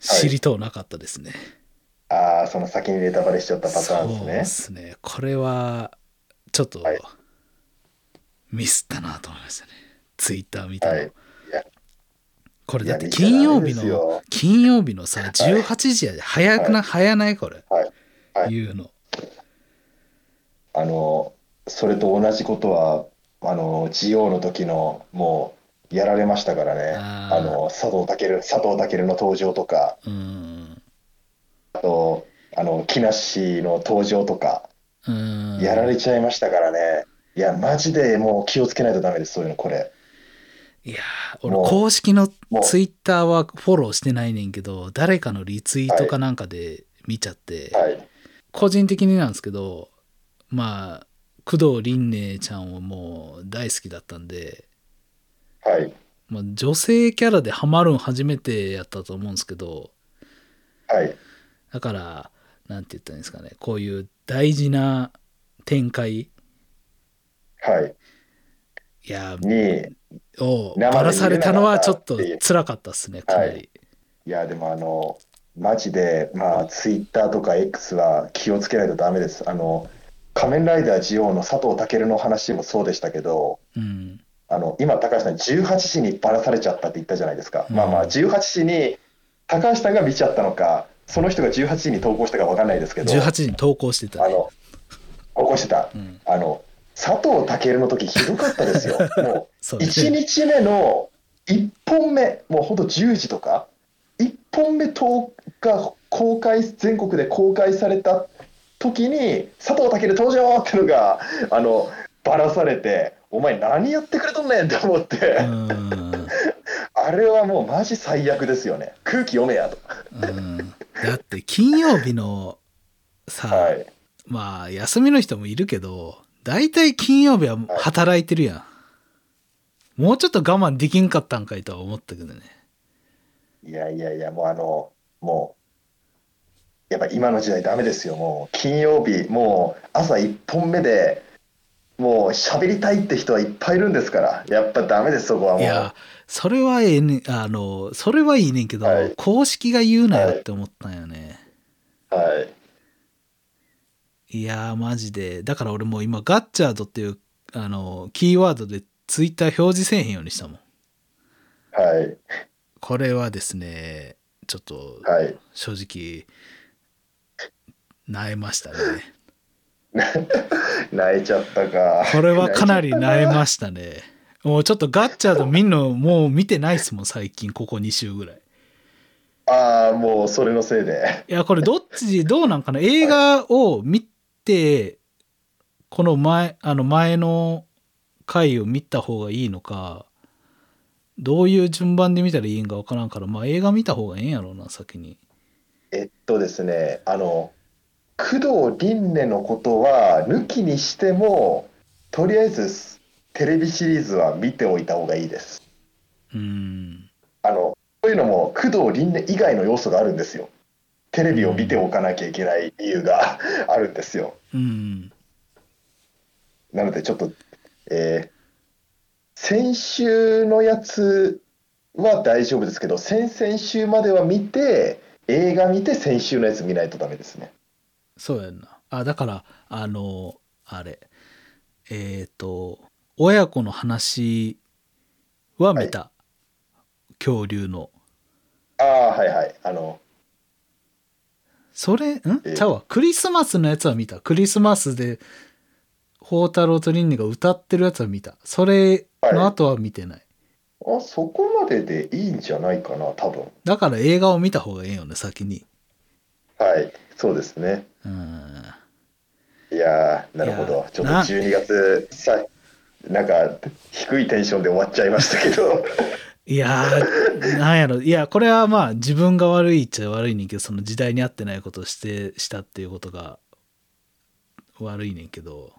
知りとうなかったですね、ああ、その先にネタバレしちゃったパターンそうでですすね。これはちょっとはい。ミスったなと思いましたね。ツイッター見たの、はい。これだって金曜日の金曜日のさ18時やで早くな、早ないこれ、はい。はい。言うの。あの、それと同じことは、あの、GO の時の、もう、やられましたからね。あーあの、佐藤健、佐藤健の登場とか、うんあと、あの、木梨の登場とか、うんやられちゃいましたからね。いや、マジでもう気をつけないとダメです、そういうの、これ。いやー俺もう公式のツイッターはフォローしてないねんけど誰かのリツイートかなんかで見ちゃって、はい。個人的になんですけどまあ工藤凛音ちゃんはもう大好きだったんで、はい。まあ、女性キャラでハマるん初めてやったと思うんですけどはい。だからなんて言ったらいいんですかねこういう大事な展開はい。いやに、をばらされたのはちょっと辛かったっすねかなり、はいいや、でもあの、マジで、まあ、ツイッターとか X は気をつけないとダメです。あの、仮面ライダー GO の佐藤健の話もそうでしたけど、うんあの、今、高橋さん、18時にばらされちゃったって言ったじゃないですか。うんまあまあ、18時に、高橋さんが見ちゃったのか、その人が18時に投稿したか分かんないですけど、18時に投稿してたねあの、投稿してた。うん、あの、佐藤健の時ひどかったですよ。(laughs) もそうう、1日目の1本目、もうほんと10時とか、1本目10日公開、全国で公開された時に、佐藤健登場ってのが、あの、ばらされて、お前何やってくれとんねんって思って、うんあれはもうマジ最悪ですよね。空気読めやと。うんだって金曜日のさ、はい。まあ休みの人もいるけど大体金曜日は働いてるやん、もうちょっと我慢できんかったんかいとは思ったけどねいやいやいや、もうあの、もう、やっぱ今の時代ダメですよ。もう金曜日、もう朝1本目で、もう喋りたいって人はいっぱいいるんですから、やっぱダメです、そこはもう。いやそれはええねあのそれはいいねんけど、はい公式が言うなよって思ったんよね、はい。い、やーマジでだから俺もう今ガッチャードっていうあのキーワードでツイッター表示せえへんようにしたもんはい。これはですねちょっとはい。正直萎えましたね (laughs) 泣いちゃったか。これはかなり泣えましたねもうちょっとガッチャード見んのもう見てないっすもん最近ここ2週ぐらいああ、もうそれのせいで。いやこれどっちどうなんかな？映画を見てこの前あの前の回を見た方がいいのかどういう順番で見たらいいんか分からんからまあ映画見た方がええんやろうな先にえっとですね、あの、工藤凛音のことは抜きにしても、とりあえずテレビシリーズは見ておいた方がいいです。うんあの、というのも、工藤凛音以外の要素があるんですよ。テレビを見ておかなきゃいけない理由が (laughs) あるんですよ。うんなのでちょっと、えー先週のやつは大丈夫ですけど、先々週までは見て、映画見て先週のやつ見ないとダメですね。そうやんな。あだからあのあれ。えっ、と親子の話は見た、恐竜の。ああ、はいはい。あの、それん？えちゃうわ。クリスマスのやつは見た。クリスマスで宝太郎とリンネが歌ってるやつは見た。それの後は見てない、あそこまででいいんじゃないかな、多分。だから映画を見た方がええよね先に。はい、そうですね。うん。いやー、なるほど。ちょっとな12月さ、なんか低いテンションで終わっちゃいましたけど、いやーなんやろ。いやこれはまあ自分が悪いっちゃ悪いねんけどその時代に合ってないことをしてしたっていうことが悪いねんけど。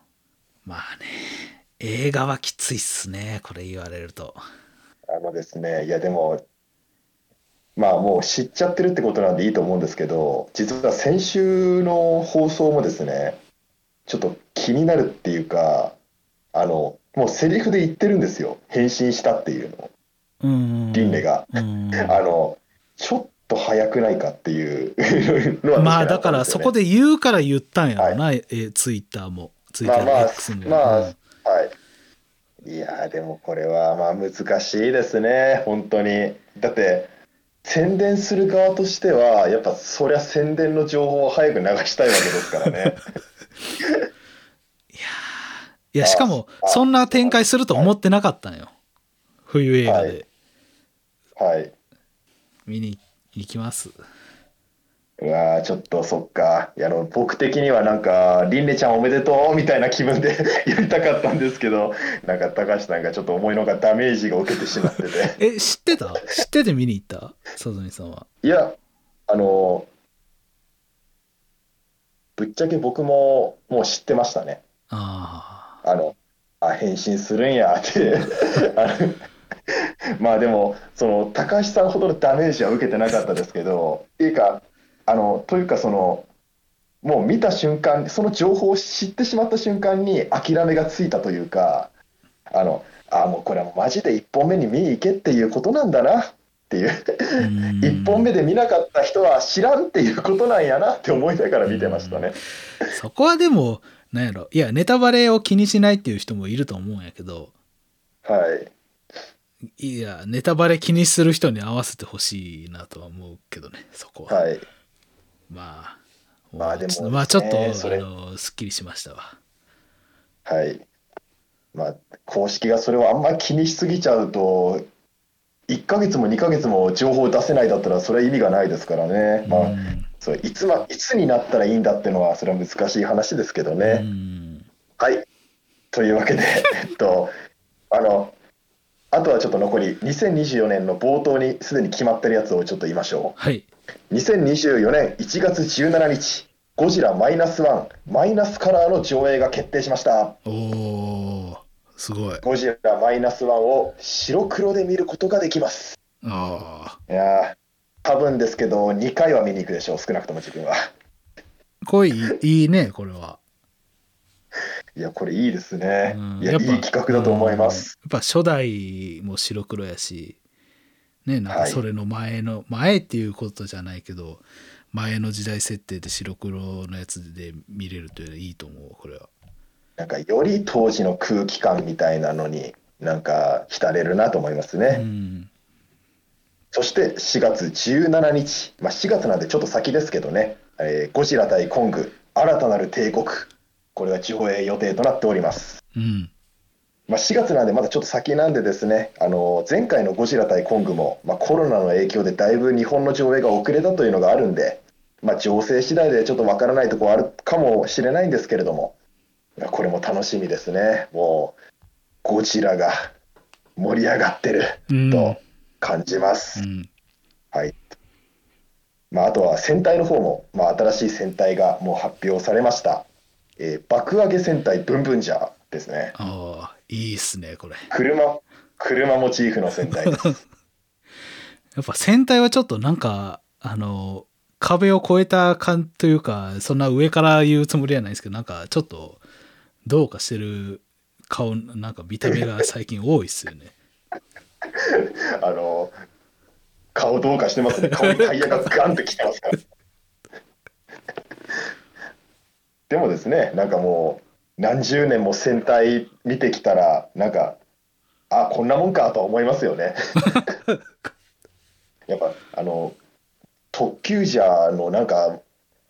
まあね映画はきついっすねこれ言われると。あのですね、いやでも、まあもう知っちゃってるってことなんでいいと思うんですけど、実は先週の放送もですね、ちょっと気になるっていうか、あの、もうセリフで言ってるんですよ。変身したっていうのを。うんリンネが。うん (laughs) あの、ちょっと早くないかっていう (laughs) のはまあだからそこで。で言うから言ったんやろな、えツイッターもツイッターまあまあまあ、うんはい。いやーでもこれはまあ難しいですね、本当に。だって、宣伝する側としては、やっぱそりゃ宣伝の情報を早く流したいわけですからね。(laughs) いやしかもあそんな展開すると思ってなかったんよ。冬映画で。はい。見に行きますうわーちょっとそっか。いやあの僕的にはなんか、りんねちゃんおめでとうみたいな気分で (laughs) やりたかったんですけど、なんか高橋さんがちょっと思いのがダメージが受けてしまってて。(laughs) え知ってた？知ってて見に行った？佐々木さんはいや、あの、ぶっちゃけ僕ももう知ってましたね。ああの、あ、変身するんやって。(laughs) あのまあでも、その、高橋さんほどのダメージは受けてなかったですけど、っていうか、あの、というかその、もう見た瞬間、その情報を知ってしまった瞬間に諦めがついたというか、あの、あ、もうこれはマジで1本目に見に行けっていうことなんだなっていう。あうん1本目で見なかった人は知らんっていうことなんやなって思いながら見てましたね。そこはでもなんやろいやネタバレを気にしないっていう人もいると思うんやけどはい。いやネタバレ気にする人に合わせてほしいなとは思うけどねそこは、はい。まあまあでもちょっとまあちょっと、あのすっきりしましたわはい。まあ、公式がそれをあんまり気にしすぎちゃうと、1ヶ月も2ヶ月も情報を出せないだったら、それは意味がないですからね。まあ、うんそういつま、いつになったらいいんだっていうのは、それは難しい話ですけどうね。んはい。というわけで、えっと、あの、あとはちょっと残り、2024年の冒頭にすでに決まってるやつをちょっと言いましょう。はい2024年1月17日、ゴジラマイナスワンマイナスカラーの上映が決定しました。おおすごいゴジラマイナスワンを白黒で見ることができます。ああいやー多分ですけど、2回は見に行くでしょう、少なくとも自分は。これいいいいねこれはいや、これいいですね。うん。いや、いやっぱい企画だと思います。うん。やっぱ初代も白黒やしねなんかはい。それの前の、前っていうことじゃないけど前の時代設定で白黒のやつで見れるというのはいいと思うこれは。なんか、より当時の空気感みたいなのに、なんか、浸れるなと思いうますね。ん。そして4月17日、まあ、4月なんでちょっと先ですけどね、えーゴジラ対コング、新たなる帝国、これが上映予定となっております。うん。まあ、4月なんでまだちょっと先なんでですね、あの前回のゴジラ対コングも、まあ、コロナの影響でだいぶ日本の上映が遅れたというのがあるんで、まあ、情勢次第でちょっとわからないところあるかもしれないんですけれども、これも楽しみですね。もう、ゴジラが盛り上がってるうん。と感じます。うん。はい。まあ、あとは戦隊の方も、まあ、新しい戦隊がもう発表されました。えー爆上げ戦隊ブンブンジャーですね。ああ、いいっすね、これ。車、車モチーフの戦隊です。(laughs) やっぱ戦隊はちょっとなんか、あの、壁を越えた感というか、そんな上から言うつもりはないですけど、なんかちょっとどうかしてる顔、なんか見た目が最近多いっすよね。(laughs) あの、顔どうかしてますね。顔にタイヤがガンってきてますから。でもですね、なんかもう、何十年も戦隊見てきたら、なんか、あ、こんなもんかと思いますよね。(laughs) やっぱ、あの、特急ジャーのなんか、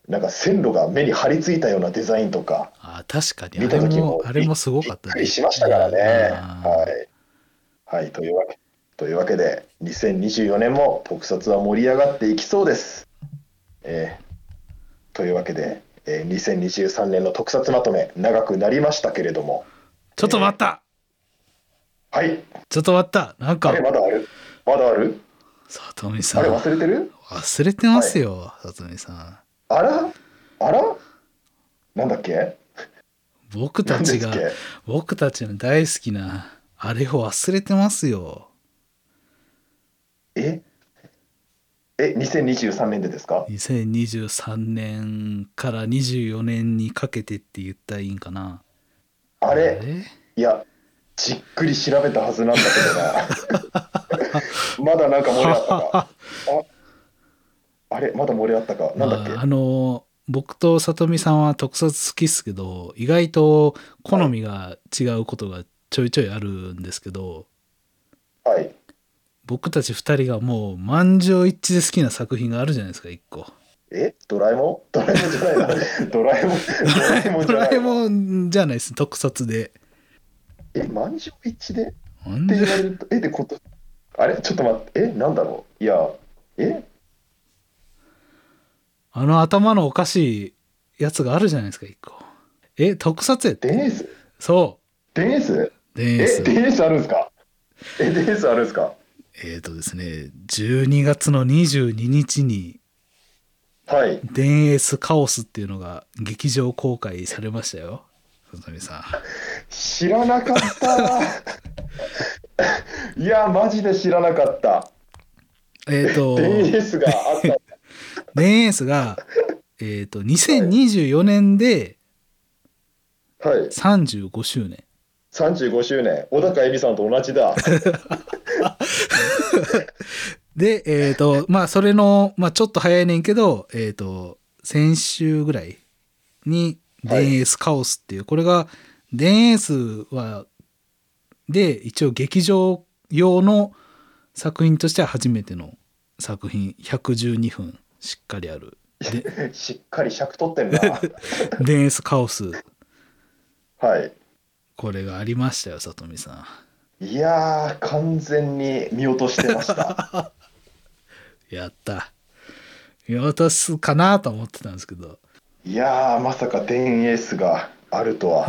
なんか線路が目に張り付いたようなデザインとか、ああ、確かに。見た時も、あれもすごかったびっくりしましたからね。はい。はい、というわけというわけで、2024年も特撮は盛り上がっていきそうです。えーというわけで、えー2023年の特撮まとめ、長くなりましたけれども、ちょっと待った。はい、ちょっと待った。なんか。あれ、、まだある？まだある？里見さん、あれ、忘れてる？忘れてますよ、里見さん。あら？あら？なんだっけ？僕たちが僕たちの大好きな、あれを忘れてますよ。ええ、2023年でですか？2023年から24年にかけてって言ったらいいんかな。あれ？いや、じっくり調べたはずなんだけどな。(laughs) まだなんか漏れあったか？(laughs) ああれ、まだ漏れあったか？なんだっけ、まあ、あの僕と里見さんは特撮好きっすけど意外と好みが違うことがちょいちょいあるんですけど、はい。僕たち2人がもう満場一致で好きな作品があるじゃないですか1個。え？ドラえもん？ドラえもんじゃないな。(laughs) ドラえもん、ドラえもんじゃないです。特撮で。え、満場一致で？って言われると、え、でこと、あれ？ちょっと待って、え、なんだろう？いや、え？あの頭のおかしいやつがあるじゃないですか1個。え特撮やってデンエース？そデンエース？うデンエス。デンエースあるんですか？え、デンエースあるんですか？えっ、とですね12月の22日にはい。デンエースカオスっていうのが劇場公開されましたよ。里見さん。知らなかった。いや、マジで知らなかった。えっ、と、デンエースがあった。(laughs) デンエースが、えっ、と、2024年ではい。35周年。35周年。小高恵美さんと同じだ。(laughs) で、えっ、と、まあ、それの、まあ、ちょっと早いねんけど、えっ、と、先週ぐらいに、デンエースカオスっていう、これが、デンエースは、で、一応劇場用の作品としては初めての作品、112分しっかりある。で (laughs) しっかり尺取ってんな。(laughs) デンエースカオス、はい。これがありましたよ、里見さん。いやー、完全に見落としてました。(laughs) やった。見落とすかなと思ってたんですけど。いやー、まさかデンエースがあるとは。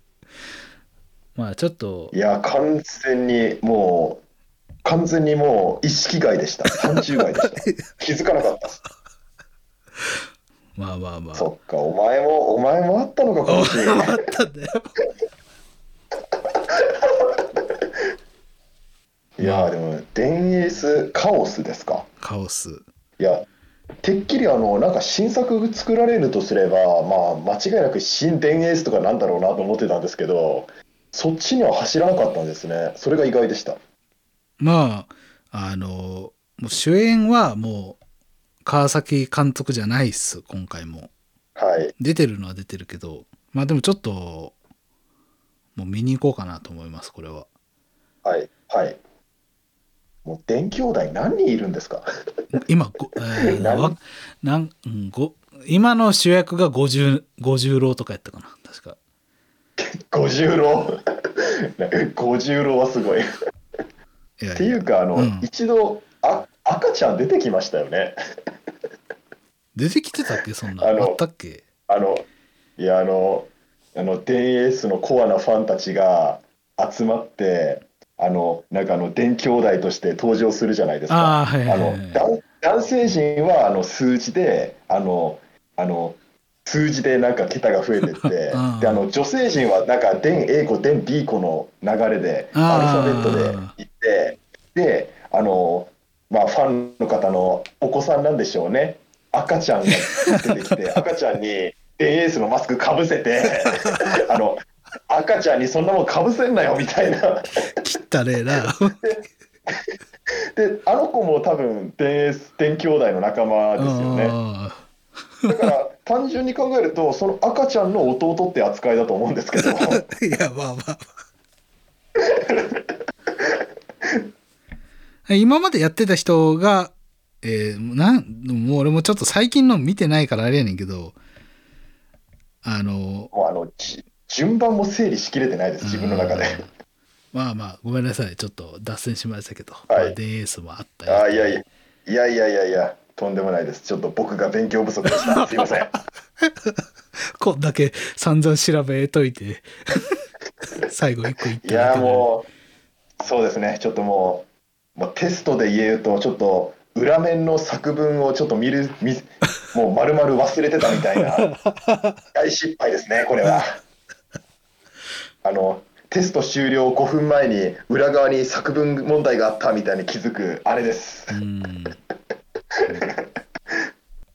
(laughs) まあちょっとい、やー、完全にもう、完全にもう意識外でした。範疇外でした。(laughs) 気づかなかった。まあまあまあ。そっか、お前も、お前もあったのか、今週。あったんだよ。いやー、でも、デンエースカオスですか？カオス。いや、てっきりあの、なんか新作作られるとすれば、まあ、間違いなく新デンエースとかなんだろうなと思ってたんですけど、そっちには走らなかったんですね。それが意外でした。まあ、あの、もう主演はもう、川崎監督じゃないっす、今回も。はい。出てるのは出てるけど、まあでもちょっと、もう見に行こうかなと思います、これは。はい。はい。もう電兄弟何人いるんですか？今、ご (laughs) えー何わなんうんご今の主役が50 50郎とかやったかな確か五十郎？(laughs) 五十郎はすごい。っいやていうかあの、うん一度あ赤ちゃん出てきましたよね。出てきてたっけ？そんなあのあったっけ？あのいやあのあの電エースのコアなファンたちが集まってあのなんかあの電兄弟として登場するじゃないですか。ああはいはいあはい。の男男性陣はあの数字であのあの数字でなんか桁が増えてって (laughs) うんであの女性陣はなんか電 A 子電 B 子の流れでアルファベットでいってであのまあファンの方のお子さんなんでしょうね。赤ちゃんが出てきて (laughs) 赤ちゃんに電エースのマスクかぶせて (laughs) あの赤ちゃんにそんなもんかぶせんなよみたいな。切ったねえな。であの子も多分電電兄弟の仲間ですよね。あだから単純に考えるとその赤ちゃんの弟って扱いだと思うんですけど。ー (laughs) いやまあまあ今までやってた人が、えーなんもう俺もちょっと最近の見てないからあれやねんけどあのもうあのじ順番も整理しきれてないです自分の中で。うん。まあまあごめんなさい。ちょっと脱線しましたけど、い。まあ、デンエースもあったよ。ああいやいやいやいやいやいやとんでもないです。ちょっと僕が勉強不足でした。(laughs) すいません。こんだけ散々調べといて。(laughs) 最後一個言っていやもうそうですね。ちょっともうもうテストで言うとちょっと裏面の作文をちょっと見る見もう丸々忘れてたみたいな。(laughs) 大失敗ですねこれは。あのテスト終了5分前に裏側に作文問題があったみたいに気づくあれです。う。ん。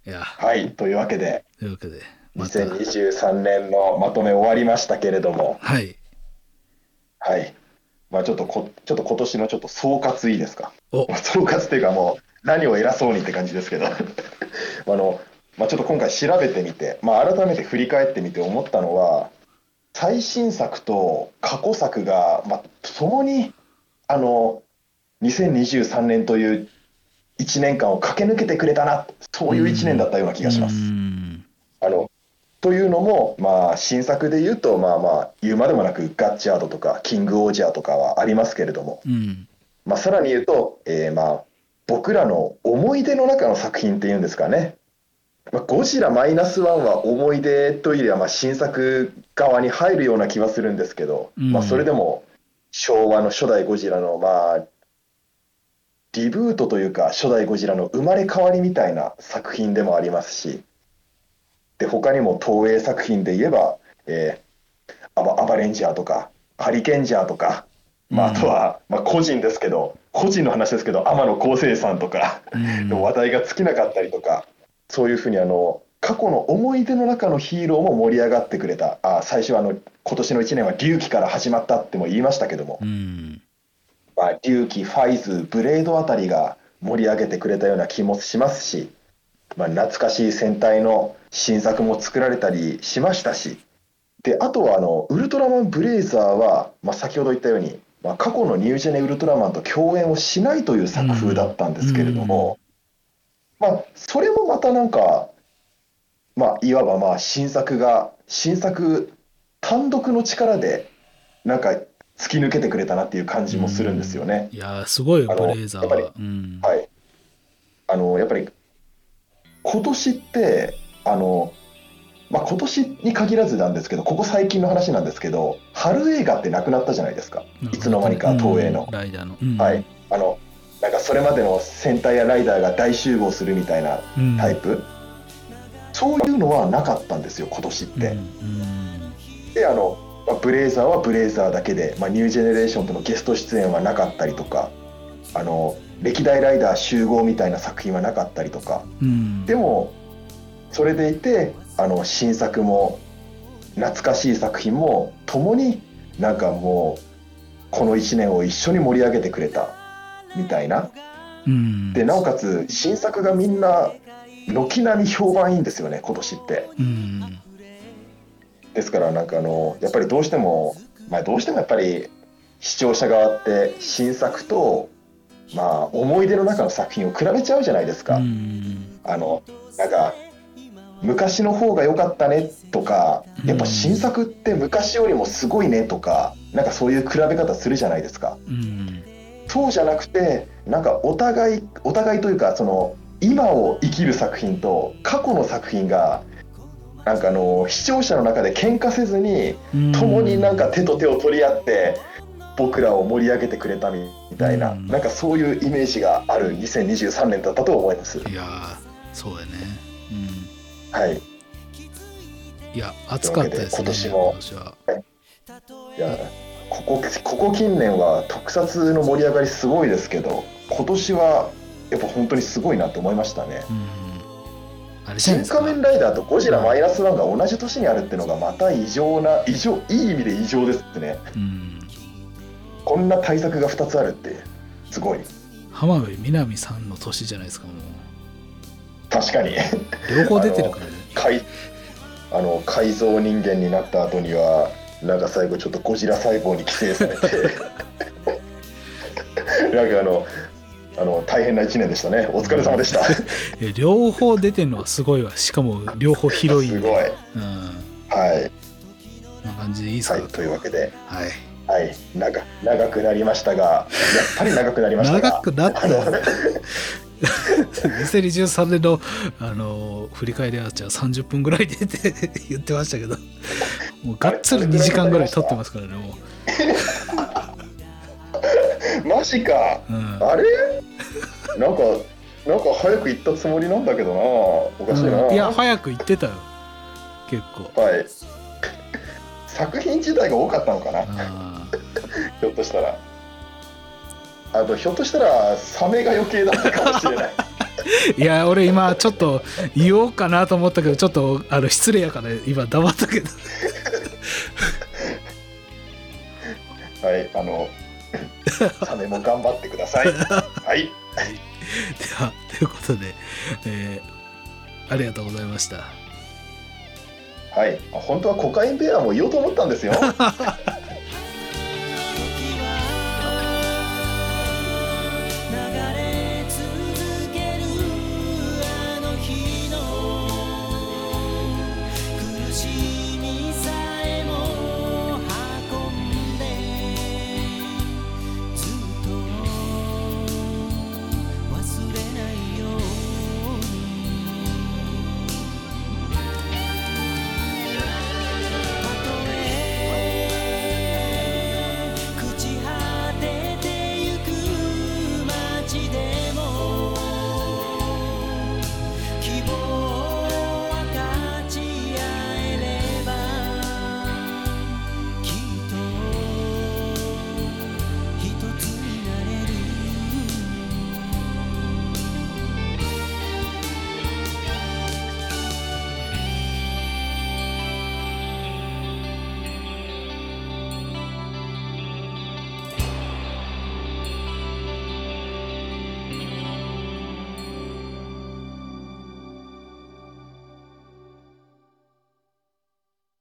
いや。はいというわけでというわけでまた。2023年のまとめ終わりましたけれども。はい。はいまあちょっとこちょっと今年のちょっと総括いいですか？総括っていうかもう何を偉そうにって感じですけど。(laughs) あの、まあ、ちょっと今回調べてみて、まあ、改めて振り返ってみて思ったのは最新作と過去作が、まあ、共にあの2023年という1年間を駆け抜けてくれたなそういう1年だったような気がします。うんというのも、まあ、新作で言うと、まあまあ、言うまでもなく、ガッチャードとか、キングオージャーとかはありますけれども、うん。まあ、さらに言うと、えーまあ、僕らの思い出の中の作品っていうんですかね、まあ、ゴジラマイナスワンは思い出というよりは、まあ、新作側に入るような気はするんですけど、うん。まあ、それでも昭和の初代ゴジラの、まあ、リブートというか、初代ゴジラの生まれ変わりみたいな作品でもありますし、で他にも東映作品で言えば、えーアバアバレンジャーとか、ハリケンジャーとか、まあ、あとは、まあ、個人ですけど、個人の話ですけど、天野浩生さんとかうん。の話題が尽きなかったりとか、そういうふうにあの過去の思い出の中のヒーローも盛り上がってくれた、あ最初はあの今年の1年は龍騎から始まったっても言いましたけども、うん。まあ、龍騎、ファイズ、ブレードあたりが盛り上げてくれたような気もしますし、まあ、懐かしい戦隊の新作も作られたりしましたし、であとはあのウルトラマンブレイザーは、まあ、先ほど言ったように、まあ、過去のニュージェネウルトラマンと共演をしないという作風だったんですけれども、まあ、それもまたなんか、まあ、いわばまあ新作が新作単独の力でなんか突き抜けてくれたなっていう感じもするんですよね。いやーすごいブレイザーやっぱりはうん。はい、あのやっぱり今年ってあの、まあ、今年に限らずなんですけどここ最近の話なんですけど春映画ってなくなったじゃないですか、いつの間にか東映の。うんライダーの。うん。はい、あのなんかそれまでの戦隊やライダーが大集合するみたいなうん。タイプ、そういうのはなかったんですよ今年って。うん。うん。であの、まあブレイザーはブレイザーだけで、まあ、ニュージェネレーションとのゲスト出演はなかったりとかあの歴代ライダー集合みたいな作品はなかったりとか。うん。でもそれでいてあの新作も懐かしい作品も共になんかもうこの1年を一緒に盛り上げてくれたみたいなうんでなおかつ新作がみんな軒並み評判いいんですよね今年って。うんですからなんかあのやっぱりどうしても、まあ、どうしてもやっぱり視聴者側って新作とまあ思い出の中の作品を比べちゃうじゃないですか。うんあのなんか昔の方が良かったねとかやっぱ新作って昔よりもすごいねとかなんかそういう比べ方するじゃないですか。うんそうじゃなくてなんかお互いお互いというかその今を生きる作品と過去の作品がなんかあの視聴者の中で喧嘩せずにうん。共になんか手と手を取り合って僕らを盛り上げてくれたみたいな、うん。なんかそういうイメージがある2023年だったと思います。いやーそうやねはい、うんいや暑かったですね今年も。いやここここ近年は特撮の盛り上がりすごいですけど今年はやっぱ本当にすごいなと思いましたね。うん。新仮面ライダーとゴジラマイナスワンが同じ年にあるっていうのがまた異常な異常いい意味で異常ですね。うん。こんな対策が2つあるってすごい。浜辺美波さんの年じゃないですかもう確かに。両方出てるからね。改あの改造人間になった後にはなんか最後ちょっとゴジラ細胞に寄生されて。(laughs) なんかあのあの大変な1年でしたね。お疲れ様でした。(laughs) 両方出てるのはすごいわ。しかも両方広いんで。ごい。うん。はい、こんな感じでいいですか？はい、というわけで。はいはい。長長くなりましたがやっぱり長くなりましたが。長くなった。あの2023年のあの振り返りはじゃあ30分ぐらいでって言ってましたけど。もうがっつり2時間ぐらい撮ってますからねも (laughs) マジか。う、うん。あれ？なんかなんか早く行ったつもりなんだけどな。おかしいな、うん。いや早く言ってたよ。結構。はい。作品自体が多かったのかな。あひょっとしたら。あとひょっとしたらサメが余計だったかもしれない。ー (laughs) いや俺今ちょっと言おうかなと思ったけどちょっとあの失礼やから今黙ったけど。(laughs) はいあの (laughs) サメも頑張ってください。はい。ではということで、えーありがとうございました。はい。本当はコカインベアも言おうと思ったんですよ